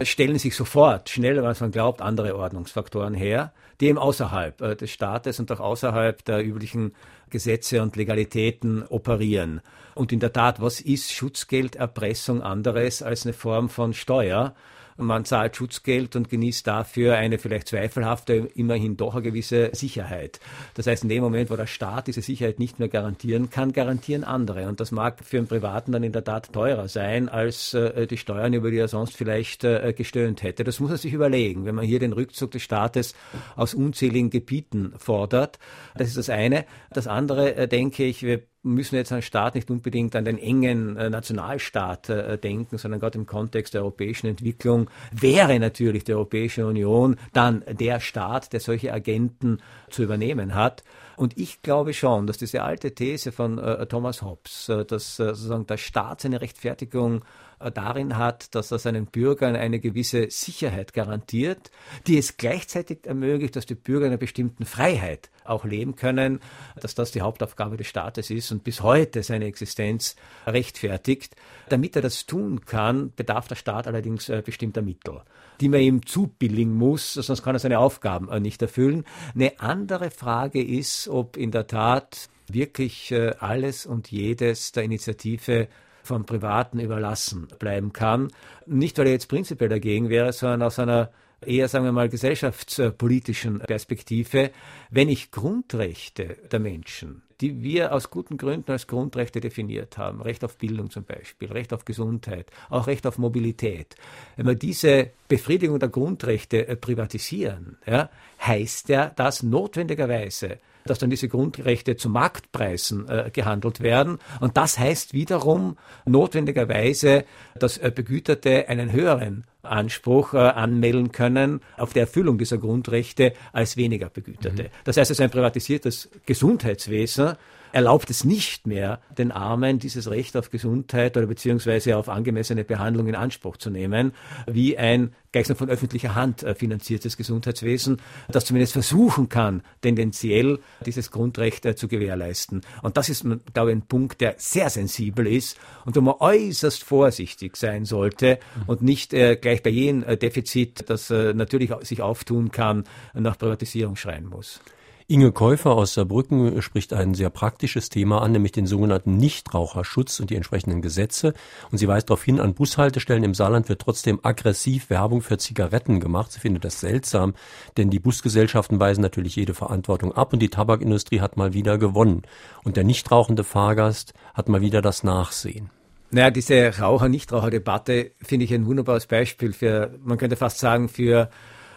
stellen sich sofort, schneller als man glaubt, andere Ordnungsfaktoren her, eben außerhalb äh, des Staates und auch außerhalb der üblichen Gesetze und Legalitäten operieren. Und in der Tat, was ist Schutzgelderpressung anderes als eine Form von Steuer? Man zahlt Schutzgeld und genießt dafür eine vielleicht zweifelhafte, immerhin doch eine gewisse Sicherheit. Das heißt, in dem Moment, wo der Staat diese Sicherheit nicht mehr garantieren kann, garantieren andere. Und das mag für einen Privaten dann in der Tat teurer sein, als äh, die Steuern, über die er sonst vielleicht äh, gestöhnt hätte. Das muss er sich überlegen. Wenn man hier den Rückzug des Staates aus unzähligen Gebieten fordert, das ist das eine. Das andere, äh, denke ich, wir müssen jetzt an Staat nicht unbedingt an den engen äh, Nationalstaat äh, denken, sondern gerade im Kontext der europäischen Entwicklung wäre natürlich die Europäische Union dann der Staat, der solche Agenten zu übernehmen hat. Und ich glaube schon, dass diese alte These von äh, Thomas Hobbes, dass sozusagen der Staat seine Rechtfertigung darin hat, dass er seinen Bürgern eine gewisse Sicherheit garantiert, die es gleichzeitig ermöglicht, dass die Bürger in einer bestimmten Freiheit auch leben können, dass das die Hauptaufgabe des Staates ist und bis heute seine Existenz rechtfertigt. Damit er das tun kann, bedarf der Staat allerdings äh, bestimmter Mittel, die man ihm zubilligen muss, sonst kann er seine Aufgaben äh, nicht erfüllen. Eine andere Frage ist, ob in der Tat wirklich alles und jedes der Initiative vom Privaten überlassen bleiben kann. Nicht, weil er jetzt prinzipiell dagegen wäre, sondern aus einer eher, sagen wir mal, gesellschaftspolitischen Perspektive, wenn ich Grundrechte der Menschen, die wir aus guten Gründen als Grundrechte definiert haben, Recht auf Bildung zum Beispiel, Recht auf Gesundheit, auch Recht auf Mobilität, wenn wir diese Befriedigung der Grundrechte privatisieren, ja, heißt ja das notwendigerweise, dass dann diese Grundrechte zu Marktpreisen äh, gehandelt werden. Und das heißt wiederum notwendigerweise, dass äh, Begüterte einen höheren Anspruch äh, anmelden können auf die Erfüllung dieser Grundrechte als weniger Begüterte. Mhm. Das heißt, es ist ein privatisiertes Gesundheitswesen, erlaubt es nicht mehr, den Armen dieses Recht auf Gesundheit oder beziehungsweise auf angemessene Behandlung in Anspruch zu nehmen, wie ein gleichsam von öffentlicher Hand äh, finanziertes Gesundheitswesen, das zumindest versuchen kann, tendenziell dieses Grundrecht äh, zu gewährleisten. Und das ist, glaube ich, ein Punkt, der sehr sensibel ist und wo man äußerst vorsichtig sein sollte und nicht äh, gleich bei jedem Defizit, das natürlich sich auftun kann, nach Privatisierung schreien muss. Inge Käufer aus Saarbrücken spricht ein sehr praktisches Thema an, nämlich den sogenannten Nichtraucherschutz und die entsprechenden Gesetze. Und sie weist darauf hin, an Bushaltestellen im Saarland wird trotzdem aggressiv Werbung für Zigaretten gemacht. Sie findet das seltsam, denn die Busgesellschaften weisen natürlich jede Verantwortung ab und die Tabakindustrie hat mal wieder gewonnen. Und der nichtrauchende Fahrgast hat mal wieder das Nachsehen. Naja, diese Raucher-Nichtraucher-Debatte finde ich ein wunderbares Beispiel für, man könnte fast sagen, für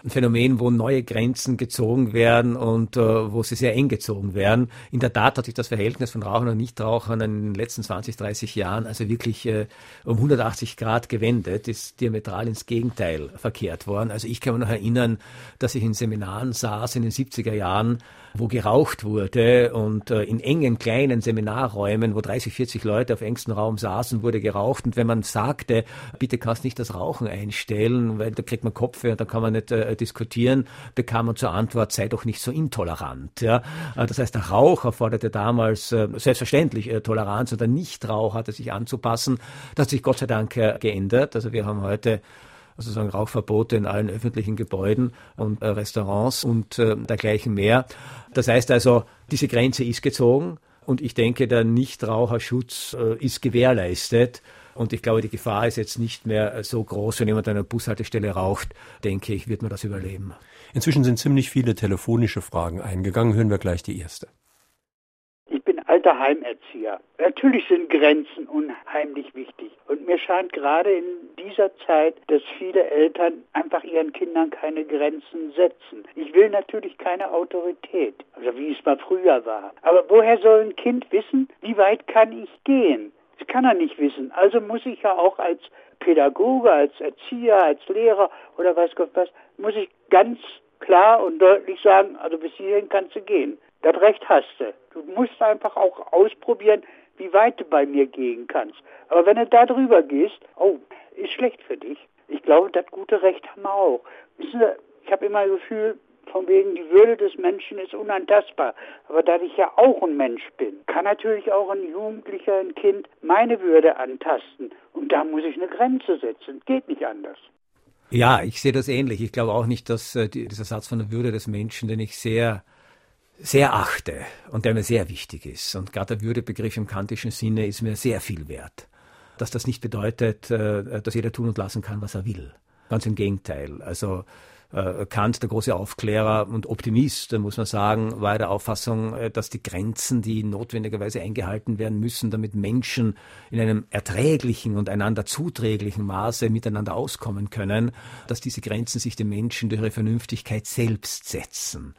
ein Phänomen, wo neue Grenzen gezogen werden und äh, wo sie sehr eng gezogen werden. In der Tat hat sich das Verhältnis von Rauchern und Nichtrauchern in den letzten 20, 30 Jahren also wirklich äh, um 180 Grad gewendet, ist diametral ins Gegenteil verkehrt worden. Also ich kann mich noch erinnern, dass ich in Seminaren saß in den 70er Jahren, wo geraucht wurde und äh, in engen kleinen Seminarräumen, wo 30, 40 Leute auf engstem Raum saßen, wurde geraucht. Und wenn man sagte, bitte kannst nicht das Rauchen einstellen, weil da kriegt man Kopfweh und da kann man nicht äh, diskutieren, bekam man zur Antwort, sei doch nicht so intolerant. Ja? Äh, das heißt, der Raucher forderte damals äh, selbstverständlich äh, Toleranz und der Nichtraucher hatte sich anzupassen. Das hat sich Gott sei Dank geändert. Also wir haben heute sozusagen Rauchverbote in allen öffentlichen Gebäuden und äh, Restaurants und äh, dergleichen mehr. Das heißt also, diese Grenze ist gezogen und ich denke, der Nichtraucherschutz äh, ist gewährleistet. Und ich glaube, die Gefahr ist jetzt nicht mehr so groß, wenn jemand an einer Bushaltestelle raucht, denke ich, wird man das überleben. Inzwischen sind ziemlich viele telefonische Fragen eingegangen. Hören wir gleich die erste. Alter Heimerzieher. Natürlich sind Grenzen unheimlich wichtig. Und mir scheint gerade in dieser Zeit, dass viele Eltern einfach ihren Kindern keine Grenzen setzen. Ich will natürlich keine Autorität, also wie es mal früher war. Aber woher soll ein Kind wissen, wie weit kann ich gehen? Das kann er nicht wissen. Also muss ich ja auch als Pädagoge, als Erzieher, als Lehrer oder weiß Gott was, muss ich ganz klar und deutlich sagen, also bis hierhin kannst du gehen. Das Recht hast du. Du musst einfach auch ausprobieren, wie weit du bei mir gehen kannst. Aber wenn du da drüber gehst, oh, ist schlecht für dich. Ich glaube, das gute Recht haben wir auch. Wissen Sie, ich habe immer das Gefühl, von wegen die Würde des Menschen ist unantastbar. Aber da ich ja auch ein Mensch bin, kann natürlich auch ein Jugendlicher, ein Kind meine Würde antasten. Und da muss ich eine Grenze setzen. Geht nicht anders. Ja, ich sehe das ähnlich. Ich glaube auch nicht, dass äh, die, dieser Satz von der Würde des Menschen, den ich sehr sehr achte und der mir sehr wichtig ist. Und gerade der Würdebegriff im kantischen Sinne ist mir sehr viel wert. Dass das nicht bedeutet, äh, dass jeder tun und lassen kann, was er will. Ganz im Gegenteil. Also äh, Kant, der große Aufklärer und Optimist, muss man sagen, war der Auffassung, äh, dass die Grenzen, die notwendigerweise eingehalten werden müssen, damit Menschen in einem erträglichen und einander zuträglichen Maße miteinander auskommen können, dass diese Grenzen sich den Menschen durch ihre Vernünftigkeit selbst setzen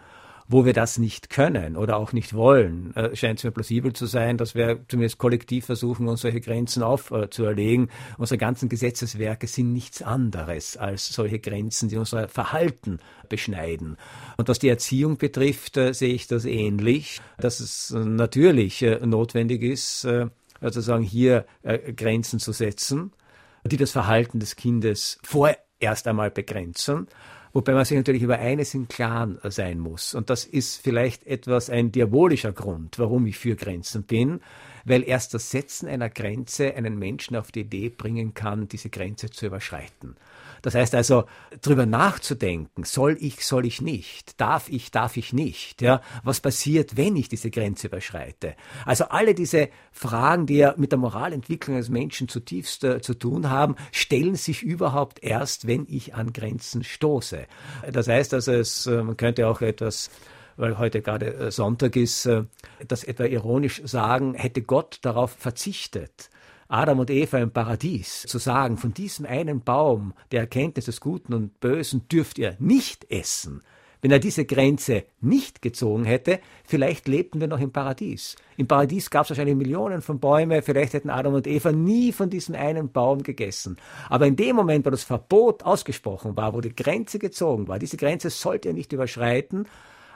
wo wir das nicht können oder auch nicht wollen, äh, scheint es mir plausibel zu sein, dass wir zumindest kollektiv versuchen, uns solche Grenzen aufzuerlegen. Unsere ganzen Gesetzeswerke sind nichts anderes als solche Grenzen, die unser Verhalten beschneiden. Und was die Erziehung betrifft, äh, sehe ich das ähnlich, dass es natürlich äh, notwendig ist, äh, sozusagen hier äh, Grenzen zu setzen, die das Verhalten des Kindes vorerst einmal begrenzen Wobei man sich natürlich über eines im Klaren sein muss. Und das ist vielleicht etwas ein diabolischer Grund, warum ich für Grenzen bin, weil erst das Setzen einer Grenze einen Menschen auf die Idee bringen kann, diese Grenze zu überschreiten. Das heißt also, drüber nachzudenken, soll ich, soll ich nicht, darf ich, darf ich nicht, ja, was passiert, wenn ich diese Grenze überschreite? Also alle diese Fragen, die ja mit der Moralentwicklung des Menschen zutiefst äh, zu tun haben, stellen sich überhaupt erst, wenn ich an Grenzen stoße. Das heißt also, es, äh, man könnte auch etwas weil heute gerade äh, Sonntag ist, äh, das etwa ironisch sagen, hätte Gott darauf verzichtet, Adam und Eva im Paradies zu sagen, von diesem einen Baum der Erkenntnis des Guten und Bösen dürft ihr nicht essen. Wenn er diese Grenze nicht gezogen hätte, vielleicht lebten wir noch im Paradies. Im Paradies gab es wahrscheinlich Millionen von Bäumen, vielleicht hätten Adam und Eva nie von diesem einen Baum gegessen. Aber in dem Moment, wo das Verbot ausgesprochen war, wo die Grenze gezogen war, diese Grenze sollte er nicht überschreiten,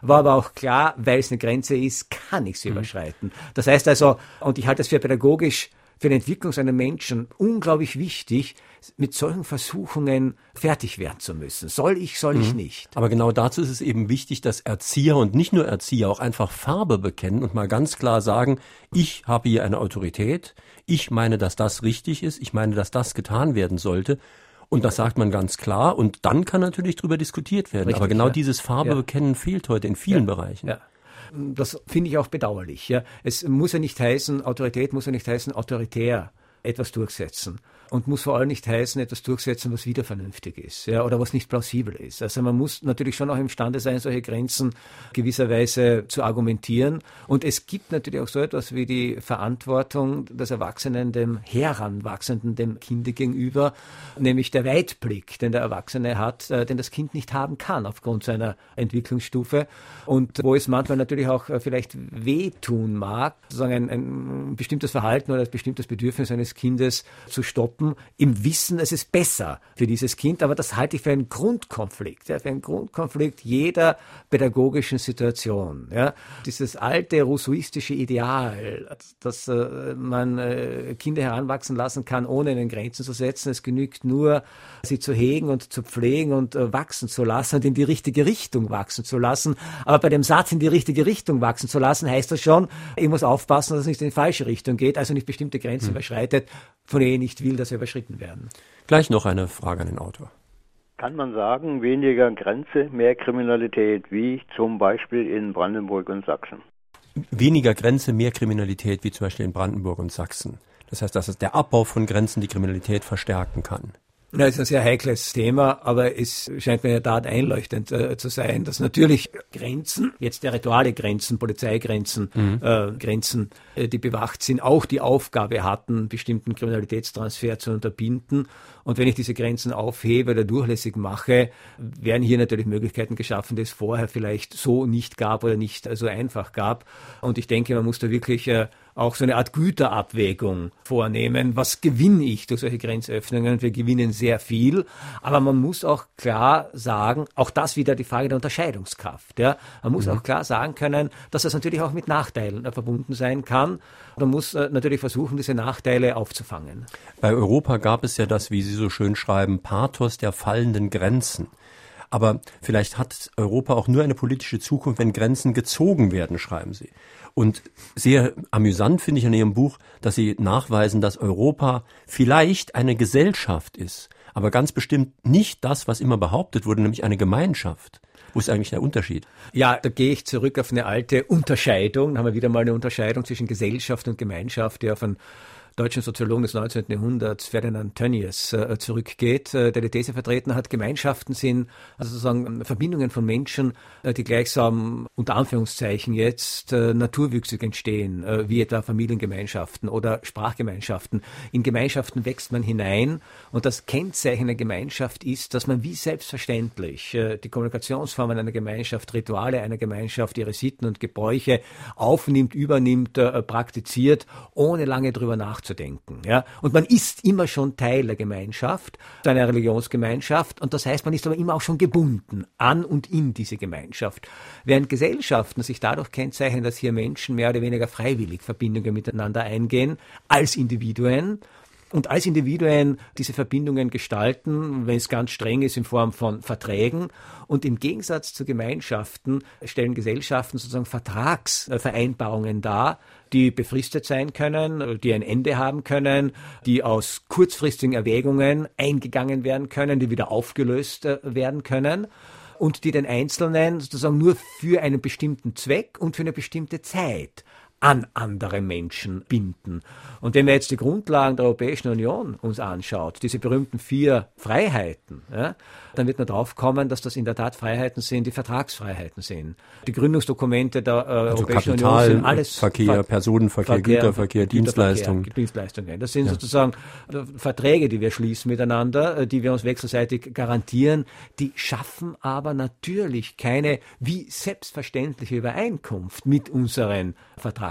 war aber auch klar, weil es eine Grenze ist, kann ich sie mhm. überschreiten. Das heißt also, und ich halte das für pädagogisch für die Entwicklung seiner Menschen unglaublich wichtig, mit solchen Versuchungen fertig werden zu müssen. Soll ich, soll ich mhm. nicht. Aber genau dazu ist es eben wichtig, dass Erzieher und nicht nur Erzieher auch einfach Farbe bekennen und mal ganz klar sagen, ich habe hier eine Autorität, ich meine, dass das richtig ist, ich meine, dass das getan werden sollte. Und das sagt man ganz klar und dann kann natürlich darüber diskutiert werden. Richtig, Aber genau ja. dieses Farbe bekennen fehlt heute in vielen ja. Bereichen. Ja. Das finde ich auch bedauerlich. Ja. Es muss ja nicht heißen, Autorität muss ja nicht heißen, autoritär etwas durchsetzen und muss vor allem nicht heißen, etwas durchsetzen, was wieder vernünftig ist ja, oder was nicht plausibel ist. Also man muss natürlich schon auch imstande sein, solche Grenzen gewisserweise zu argumentieren. Und es gibt natürlich auch so etwas wie die Verantwortung des Erwachsenen dem Heranwachsenden, dem Kinde gegenüber, nämlich der Weitblick, den der Erwachsene hat, äh, den das Kind nicht haben kann aufgrund seiner Entwicklungsstufe und wo es manchmal natürlich auch äh, vielleicht wehtun mag, sozusagen ein, ein bestimmtes Verhalten oder ein bestimmtes Bedürfnis eines Kindes zu stoppen stoppen, im Wissen, es ist besser für dieses Kind. Aber das halte ich für einen Grundkonflikt, ja, für einen Grundkonflikt jeder pädagogischen Situation. Ja. Dieses alte rousseauistische Ideal, dass äh, man äh, Kinder heranwachsen lassen kann, ohne ihnen Grenzen zu setzen. Es genügt nur, sie zu hegen und zu pflegen und äh, wachsen zu lassen und in die richtige Richtung wachsen zu lassen. Aber bei dem Satz in die richtige Richtung wachsen zu lassen, heißt das schon, ich muss aufpassen, dass es nicht in die falsche Richtung geht, also nicht bestimmte Grenzen hm. überschreitet, von denen ich nicht will, dass Grenze überschritten werden. Gleich noch eine Frage an den Autor. Kann man sagen, weniger Grenze, mehr Kriminalität, wie zum Beispiel in Brandenburg und Sachsen? Weniger Grenze, mehr Kriminalität, wie zum Beispiel in Brandenburg und Sachsen. Das heißt, dass es der Abbau von Grenzen die Kriminalität verstärken kann. Das ist ein sehr heikles Thema, aber es scheint mir in der Tat einleuchtend äh, zu sein, dass natürlich Grenzen, jetzt territoriale Grenzen, Polizeigrenzen, mhm. äh, Grenzen, äh, die bewacht sind, auch die Aufgabe hatten, bestimmten Kriminalitätstransfer zu unterbinden. Und wenn ich diese Grenzen aufhebe oder durchlässig mache, werden hier natürlich Möglichkeiten geschaffen, die es vorher vielleicht so nicht gab oder nicht so einfach gab. Und ich denke, man muss da wirklich äh, auch so eine Art Güterabwägung vornehmen. Was gewinne ich durch solche Grenzöffnungen? Wir gewinnen sehr viel, aber man muss auch klar sagen, auch das wieder die Frage der Unterscheidungskraft. Ja? Man muss mhm. auch klar sagen können, dass das natürlich auch mit Nachteilen äh, verbunden sein kann. Man muss äh, natürlich versuchen, diese Nachteile aufzufangen. Bei Europa gab es ja das, wie Sie so schön schreiben, Pathos der fallenden Grenzen. Aber vielleicht hat Europa auch nur eine politische Zukunft, wenn Grenzen gezogen werden, schreiben Sie. Und sehr amüsant finde ich in Ihrem Buch, dass Sie nachweisen, dass Europa vielleicht eine Gesellschaft ist, aber ganz bestimmt nicht das, was immer behauptet wurde, nämlich eine Gemeinschaft. Wo ist eigentlich der Unterschied? Ja, da gehe ich zurück auf eine alte Unterscheidung. Da haben wir wieder mal eine Unterscheidung zwischen Gesellschaft und Gemeinschaft, die auf ein deutschen Soziologen des 19. Jahrhunderts, Ferdinand Tönnies, äh, zurückgeht, äh, der die These vertreten hat, Gemeinschaften sind also sozusagen Verbindungen von Menschen, äh, die gleichsam unter Anführungszeichen jetzt naturwüchsig entstehen, wie etwa Familiengemeinschaften oder Sprachgemeinschaften. In Gemeinschaften wächst man hinein und das Kennzeichen einer Gemeinschaft ist, dass man wie selbstverständlich die Kommunikationsformen einer Gemeinschaft, Rituale einer Gemeinschaft, ihre Sitten und Gebräuche aufnimmt, übernimmt, praktiziert, ohne lange drüber nachzudenken nachzudenken. Ja? Und man ist immer schon Teil der Gemeinschaft, einer Religionsgemeinschaft, und das heißt, man ist aber immer auch schon gebunden an und in diese Gemeinschaft. Während Gesellschaften sich dadurch kennzeichnen, dass hier Menschen mehr oder weniger freiwillig Verbindungen miteinander eingehen, als Individuen, und als Individuen diese Verbindungen gestalten, wenn es ganz streng ist, in Form von Verträgen. Und im Gegensatz zu Gemeinschaften stellen Gesellschaften sozusagen Vertragsvereinbarungen dar, die befristet sein können, die ein Ende haben können, die aus kurzfristigen Erwägungen eingegangen werden können, die wieder aufgelöst äh, werden können und die den Einzelnen sozusagen nur für einen bestimmten Zweck und für eine bestimmte Zeit an andere Menschen binden. Und wenn wir jetzt die Grundlagen der Europäischen Union uns anschaut, diese berühmten vier Freiheiten, ja, dann wird man drauf kommen, dass das in der Tat Freiheiten sind, die Vertragsfreiheiten sind. Die Gründungsdokumente der äh, also Europäischen Kapital, Union sind alles Verkehr, Ver Personenverkehr, Verkehr, Güterverkehr, Dienstleistungen. Dienstleistungen. Das sind ja. sozusagen äh, Verträge, die wir schließen miteinander, äh, die wir uns wechselseitig garantieren. Die schaffen aber natürlich keine wie selbstverständliche Übereinkunft mit unseren Vertragspartnern.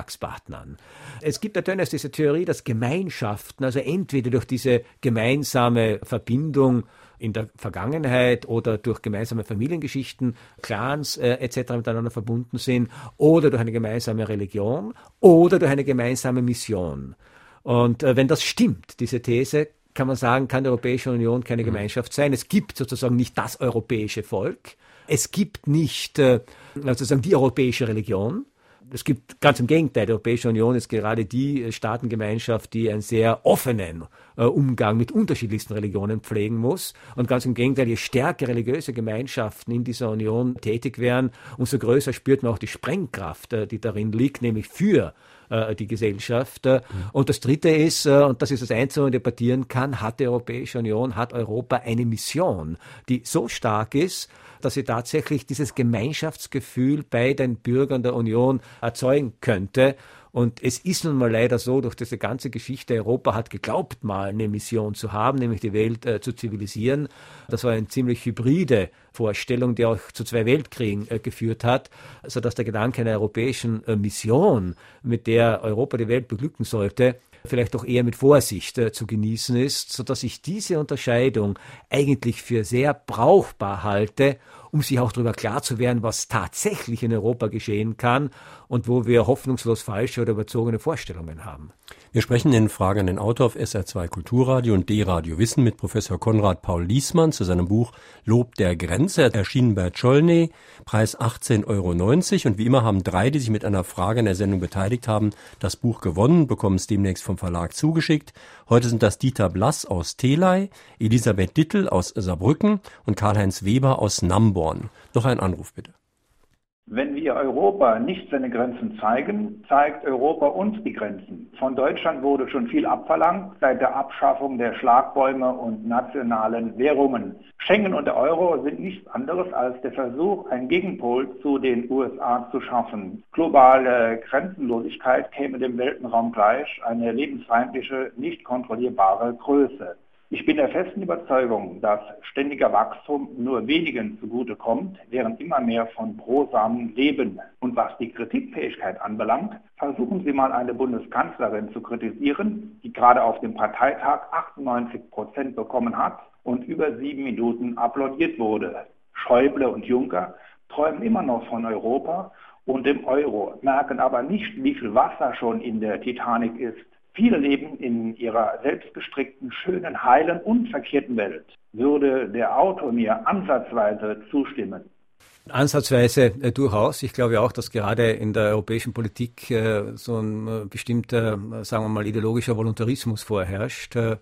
Es gibt natürlich diese Theorie, dass Gemeinschaften, also entweder durch diese gemeinsame Verbindung in der Vergangenheit oder durch gemeinsame Familiengeschichten, Clans äh, etc. miteinander verbunden sind oder durch eine gemeinsame Religion oder durch eine gemeinsame Mission. Und äh, wenn das stimmt, diese These, kann man sagen, kann die Europäische Union keine mhm. Gemeinschaft sein. Es gibt sozusagen nicht das europäische Volk. Es gibt nicht äh, sozusagen die europäische Religion es gibt ganz im Gegenteil, die Europäische Union ist gerade die äh, Staatengemeinschaft, die einen sehr offenen äh, Umgang mit unterschiedlichsten Religionen pflegen muss. Und ganz im Gegenteil, je stärker religiöse Gemeinschaften in dieser Union tätig werden, umso größer spürt man auch die Sprengkraft, äh, die darin liegt, nämlich für äh, die Gesellschaft. Mhm. Und das Dritte ist, und das ist das Einzige, was man debattieren kann, hat die Europäische Union, hat Europa eine Mission, die so stark ist, dass sie tatsächlich dieses Gemeinschaftsgefühl bei den Bürgern der Union erzeugen könnte. Und es ist nun mal leider so, durch diese ganze Geschichte, Europa hat geglaubt, mal eine Mission zu haben, nämlich die Welt äh, zu zivilisieren. Das war eine ziemlich hybride Vorstellung, die auch zu zwei Weltkriegen äh, geführt hat, sodass der Gedanke einer europäischen äh, Mission, mit der Europa die Welt beglücken sollte, vielleicht auch eher mit Vorsicht äh, zu genießen ist, so dass ich diese Unterscheidung eigentlich für sehr brauchbar halte, um sich auch darüber klar zu werden, was tatsächlich in Europa geschehen kann und wo wir hoffnungslos falsche oder überzogene Vorstellungen haben. Wir sprechen in Frage an den Autor auf SR2 Kulturradio und D-Radio Wissen mit Professor Konrad Paul Liesmann zu seinem Buch Lob der Grenze, erschienen bei Czolny, Preis 18,90 Euro. Und wie immer haben drei, die sich mit einer Frage in der Sendung beteiligt haben, das Buch gewonnen, bekommen es demnächst vom Verlag zugeschickt. Heute sind das Dieter Blass aus Telei, Elisabeth Dittel aus Saarbrücken und Karl-Heinz Weber aus Namborn. Noch ein Anruf bitte. Wenn wir Europa nicht seine Grenzen zeigen, zeigt Europa uns die Grenzen. Von Deutschland wurde schon viel abverlangt seit der Abschaffung der Schlagbäume und nationalen Währungen. Schengen und der Euro sind nichts anderes als der Versuch, einen Gegenpol zu den USA zu schaffen. Globale Grenzenlosigkeit käme dem Weltenraum gleich, eine lebensfeindliche, nicht kontrollierbare Größe. Ich bin der festen Überzeugung, dass ständiger Wachstum nur wenigen zugutekommt, während immer mehr von Brosamen leben. Und was die Kritikfähigkeit anbelangt, versuchen Sie mal eine Bundeskanzlerin zu kritisieren, die gerade auf dem Parteitag 98 Prozent bekommen hat und über sieben Minuten applaudiert wurde. Schäuble und Juncker träumen immer noch von Europa und dem Euro, merken aber nicht, wie viel Wasser schon in der Titanic ist. Viele leben in ihrer selbstgestrickten, schönen, heilen und verkehrten Welt. Würde der Autor mir ansatzweise zustimmen? Ansatzweise äh, durchaus. Ich glaube auch, dass gerade in der europäischen Politik äh, so ein äh, bestimmter, sagen wir mal, ideologischer Voluntarismus vorherrscht. Äh,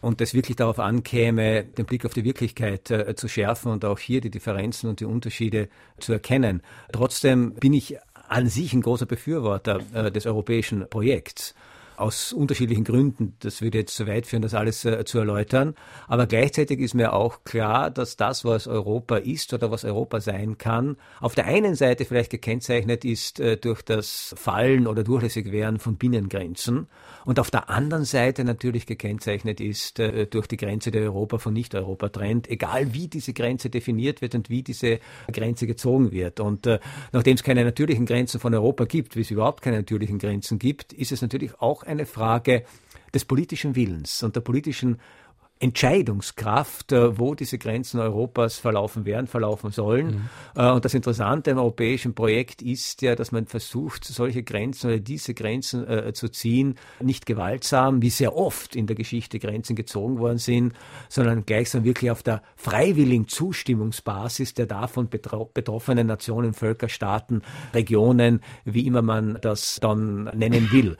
und es wirklich darauf ankäme, den Blick auf die Wirklichkeit äh, zu schärfen und auch hier die Differenzen und die Unterschiede zu erkennen. Trotzdem bin ich an sich ein großer Befürworter äh, des europäischen Projekts aus unterschiedlichen Gründen. Das würde jetzt zu weit führen, das alles äh, zu erläutern. Aber gleichzeitig ist mir auch klar, dass das, was Europa ist oder was Europa sein kann, auf der einen Seite vielleicht gekennzeichnet ist äh, durch das Fallen oder Durchlässigwerden von Binnengrenzen und auf der anderen Seite natürlich gekennzeichnet ist äh, durch die Grenze, der Europa von Nicht-Europa trennt, egal wie diese Grenze definiert wird und wie diese Grenze gezogen wird. Und äh, nachdem es keine natürlichen Grenzen von Europa gibt, wie es überhaupt keine natürlichen Grenzen gibt, ist es natürlich auch eine Frage des politischen Willens und der politischen Entscheidungskraft, äh, wo diese Grenzen Europas verlaufen werden, verlaufen sollen. Mhm. Äh, und das Interessante am europäischen Projekt ist ja, dass man versucht, solche Grenzen oder diese Grenzen äh, zu ziehen, nicht gewaltsam, wie sehr oft in der Geschichte Grenzen gezogen worden sind, sondern gleichsam wirklich auf der freiwilligen Zustimmungsbasis der davon betroffenen Nationen, Völker, Staaten, Regionen, wie immer man das dann nennen will.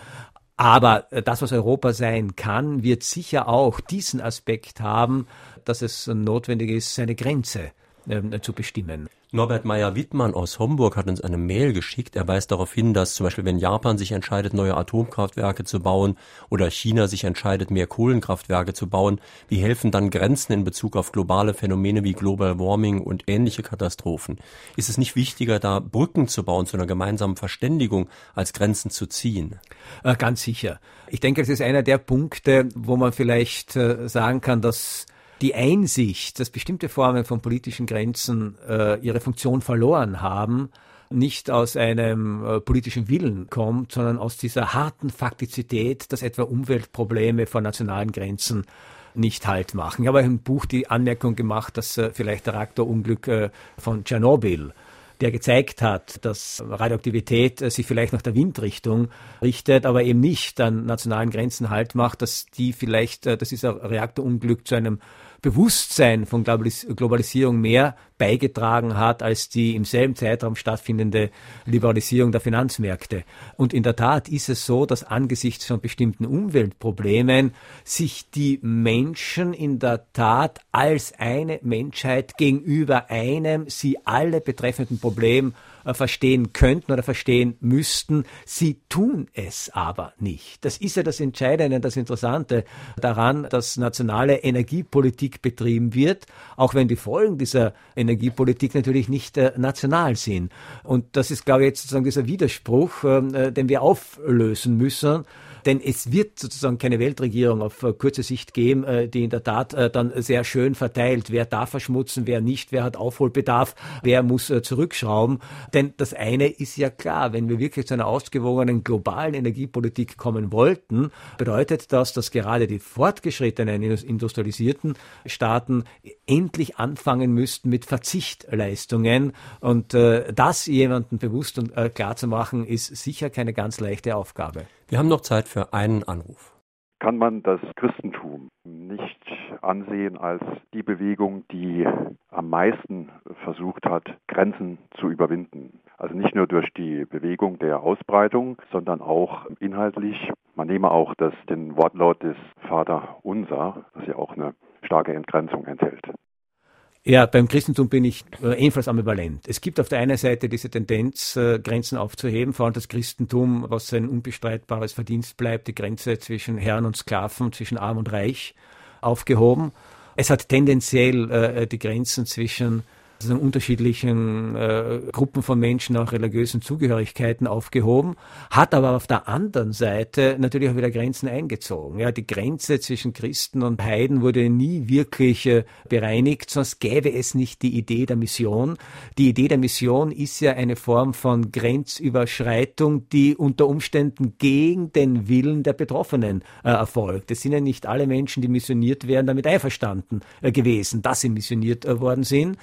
Aber äh, das, was Europa sein kann, wird sicher auch diesen Aspekt haben, dass es notwendig ist, seine Grenze äh, zu bestimmen. Norbert Meyer-Wittmann aus Homburg hat uns eine Mail geschickt. Er weist darauf hin, dass zum Beispiel, wenn Japan sich entscheidet, neue Atomkraftwerke zu bauen oder China sich entscheidet, mehr Kohlenkraftwerke zu bauen, wie helfen dann Grenzen in Bezug auf globale Phänomene wie Global Warming und ähnliche Katastrophen? Ist es nicht wichtiger, da Brücken zu bauen zu einer gemeinsamen Verständigung, als Grenzen zu ziehen? Äh, ganz sicher. Ich denke, das ist einer der Punkte, wo man vielleicht äh, sagen kann, dass die Einsicht, dass bestimmte Formen von politischen Grenzen äh, ihre Funktion verloren haben, nicht aus einem äh, politischen Willen kommt, sondern aus dieser harten Faktizität, dass etwa Umweltprobleme vor nationalen Grenzen nicht halt machen. Ich habe im Buch die Anmerkung gemacht, dass äh, vielleicht der Reaktorunglück äh, von Tschernobyl der gezeigt hat, dass Radioaktivität äh, sich vielleicht nach der Windrichtung richtet, aber eben nicht an nationalen Grenzen halt macht, dass die vielleicht, äh, dass dieser Reaktorunglück zu einem Bewusstsein von Globalisierung mehr beigetragen hat als die im selben Zeitraum stattfindende Liberalisierung der Finanzmärkte. Und in der Tat ist es so, dass angesichts von bestimmten Umweltproblemen sich die Menschen in der Tat als eine Menschheit gegenüber einem sie alle betreffenden Problem äh, verstehen könnten oder verstehen müssten. Sie tun es aber nicht. Das ist ja das Entscheidende, das Interessante daran, dass nationale Energiepolitik betrieben wird, auch wenn die Folgen dieser Energiepolitik natürlich nicht äh, national sind. Und das ist, glaube ich, jetzt sozusagen dieser Widerspruch, ähm, äh, den wir auflösen müssen. Denn es wird sozusagen keine Weltregierung auf äh, kurze Sicht geben, äh, die in der Tat äh, dann sehr schön verteilt, wer darf verschmutzen, wer nicht, wer hat Aufholbedarf, wer muss zurückschrauben. Denn das eine ist ja klar, wenn wir wirklich zu einer ausgewogenen globalen Energiepolitik kommen wollten, bedeutet das, dass gerade die fortgeschrittenen industrialisierten Staaten endlich anfangen müssten mit Verzichtleistungen. Und das jemandem bewusst und klar zu machen, ist sicher keine ganz leichte Aufgabe. Wir haben noch Zeit für einen Anruf. Kann man das Christentum nicht ansehen als die Bewegung, die am meisten versucht hat, Grenzen zu überwinden? Also nicht nur durch die Bewegung der Ausbreitung, sondern auch inhaltlich. Man nehme auch das, den Wortlaut des Vater Unser, das ja auch eine starke Entgrenzung enthält. Ja, beim Christentum bin ich äh, ebenfalls ambivalent. Es gibt auf der einen Seite diese Tendenz, äh, Grenzen aufzuheben, vor allem das Christentum, was ein unbestreitbares Verdienst bleibt, die Grenze zwischen Herrn und Sklaven, zwischen Arm und Reich aufgehoben. Es hat tendenziell äh, die Grenzen zwischen also unterschiedlichen äh, Gruppen von Menschen, auch religiösen Zugehörigkeiten aufgehoben, hat aber auf der anderen Seite natürlich auch wieder Grenzen eingezogen. Ja, die Grenze zwischen Christen und Heiden wurde nie wirklich äh, bereinigt, sonst gäbe es nicht die Idee der Mission. Die Idee der Mission ist ja eine Form von Grenzüberschreitung, die unter Umständen gegen den Willen der Betroffenen äh, erfolgt. Es sind ja nicht alle Menschen, die missioniert werden, damit einverstanden äh, gewesen, dass sie missioniert äh, worden sind.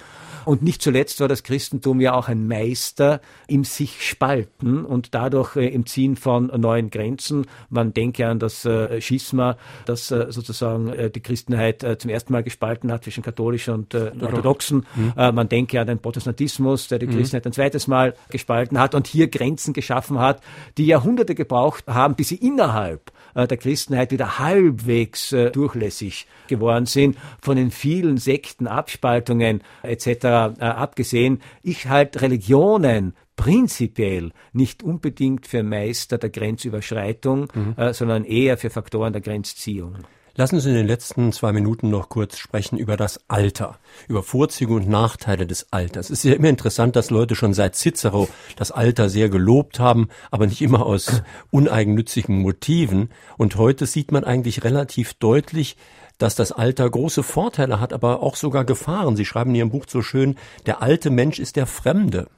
Nicht zuletzt war das Christentum ja auch ein Meister im sich spalten und dadurch äh, im Ziehen von neuen Grenzen. Man denke an das äh, Schisma, das äh, sozusagen die Christenheit zum ersten Mal gespalten hat zwischen katholischen und orthodoxen. Mhm. Man denke an den Protestantismus, der die mhm. Christenheit ein zweites Mal gespalten hat und hier Grenzen geschaffen hat, die Jahrhunderte gebraucht haben, bis sie innerhalb der Christenheit wieder halbwegs äh, durchlässig geworden sind, von den vielen Sekten, Abspaltungen etc. Äh, abgesehen. Ich halte Religionen prinzipiell nicht unbedingt für Meister der Grenzüberschreitung, mhm. äh, sondern eher für Faktoren der Grenzziehung. Lassen Sie in den letzten zwei Minuten noch kurz sprechen über das Alter, über Vorzüge und Nachteile des Alters. Es ist ja immer interessant, dass Leute schon seit Cicero das Alter sehr gelobt haben, aber nicht immer aus uneigennützigen Motiven. Und heute sieht man eigentlich relativ deutlich, dass das Alter große Vorteile hat, aber auch sogar Gefahren. Sie schreiben in Ihrem Buch so schön, der alte Mensch ist der Fremde.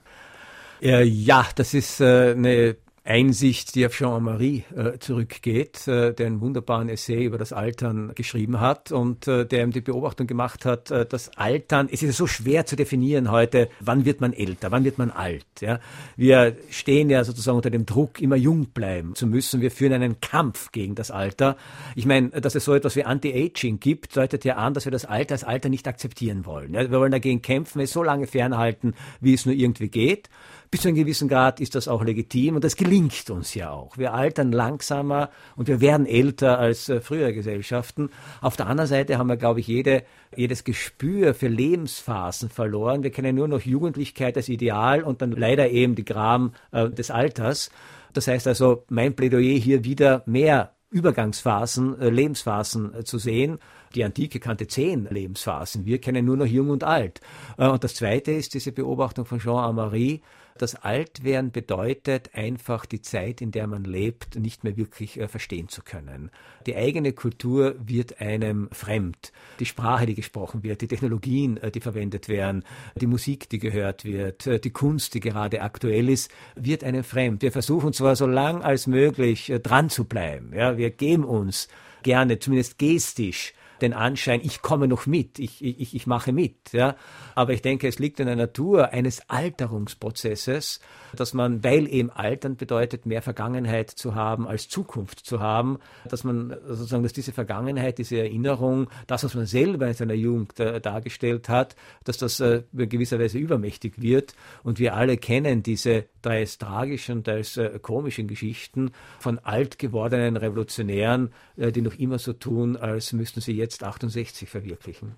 Äh, ja, das ist äh, eine Einsicht, die auf Jean-Marie äh, zurückgeht, äh, der einen wunderbaren Essay über das Altern geschrieben hat und äh, der ihm die Beobachtung gemacht hat, äh, das Altern, es ist so schwer zu definieren heute, wann wird man älter, wann wird man alt. Ja? Wir stehen ja sozusagen unter dem Druck, immer jung bleiben zu müssen. Wir führen einen Kampf gegen das Alter. Ich meine, dass es so etwas wie Anti-Aging gibt, deutet ja an, dass wir das Alter als Alter nicht akzeptieren wollen. Ja? Wir wollen dagegen kämpfen, es so lange fernhalten, wie es nur irgendwie geht. Bis zu einem gewissen Grad ist das auch legitim und das gelingt uns ja auch. Wir altern langsamer und wir werden älter als äh, frühere Gesellschaften. Auf der anderen Seite haben wir, glaube ich, jede, jedes Gespür für Lebensphasen verloren. Wir kennen nur noch Jugendlichkeit als Ideal und dann leider eben die Gram äh, des Alters. Das heißt also, mein Plädoyer hier wieder mehr Übergangsphasen, äh, Lebensphasen äh, zu sehen. Die Antike kannte zehn Lebensphasen. Wir kennen nur noch jung und alt. Äh, und das zweite ist diese Beobachtung von Jean Amary, das Altwerden bedeutet einfach die Zeit, in der man lebt, nicht mehr wirklich äh, verstehen zu können. Die eigene Kultur wird einem fremd. Die Sprache, die gesprochen wird, die Technologien, äh, die verwendet werden, die Musik, die gehört wird, äh, die Kunst, die gerade aktuell ist, wird einem fremd. Wir versuchen zwar so lang als möglich dran zu bleiben. Ja, wir geben uns gerne, zumindest gestisch, den Anschein, ich komme noch mit, ich, ich, ich mache mit. Ja? Aber ich denke, es liegt in der Natur eines Alterungsprozesses, dass man, weil eben Altern bedeutet, mehr Vergangenheit zu haben als Zukunft zu haben, dass man sozusagen, dass diese Vergangenheit, diese Erinnerung, das, was man selber in seiner Jugend äh, dargestellt hat, dass das äh, in gewisser Weise übermächtig wird. Und wir alle kennen diese teils tragischen, teils äh, komischen Geschichten von alt gewordenen Revolutionären, äh, die noch immer so tun, als müssten sie jetzt 68 verwirklichen.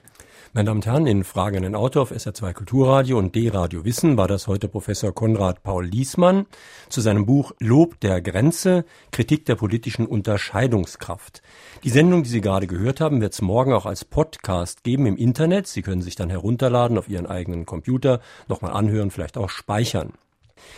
Meine Damen und Herren, in Fragen an den Autor auf SR2 Kulturradio und D-Radio Wissen war das heute Professor Konrad Paul Liesmann zu seinem Buch Lob der Grenze, Kritik der politischen Unterscheidungskraft. Die Sendung, die Sie gerade gehört haben, wird es morgen auch als Podcast geben im Internet. Sie können sich dann herunterladen auf Ihren eigenen Computer, nochmal anhören, vielleicht auch speichern.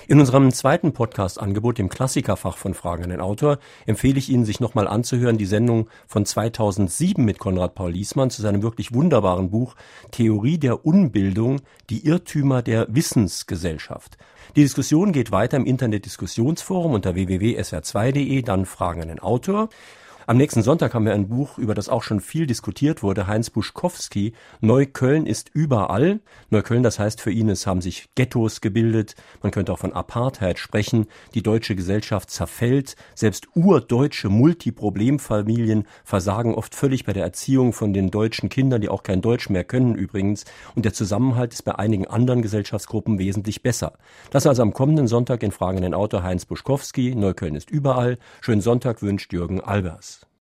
In unserem zweiten Podcast-Angebot, dem Klassikerfach von Fragen an den Autor, empfehle ich Ihnen, sich nochmal anzuhören, die Sendung von 2007 mit Konrad Paul Liesmann zu seinem wirklich wunderbaren Buch Theorie der Unbildung, die Irrtümer der Wissensgesellschaft. Die Diskussion geht weiter im Internet-Diskussionsforum unter www.sr2.de, dann Fragen an den Autor. Am nächsten Sonntag haben wir ein Buch, über das auch schon viel diskutiert wurde, Heinz Buschkowski. Neukölln ist überall. Neukölln, das heißt für ihn, es haben sich Ghettos gebildet. Man könnte auch von Apartheid sprechen. Die deutsche Gesellschaft zerfällt. Selbst urdeutsche Multiproblemfamilien versagen oft völlig bei der Erziehung von den deutschen Kindern, die auch kein Deutsch mehr können übrigens. Und der Zusammenhalt ist bei einigen anderen Gesellschaftsgruppen wesentlich besser. Das also am kommenden Sonntag in Fragen den Autor Heinz Buschkowski. Neukölln ist überall. Schönen Sonntag wünscht Jürgen Albers.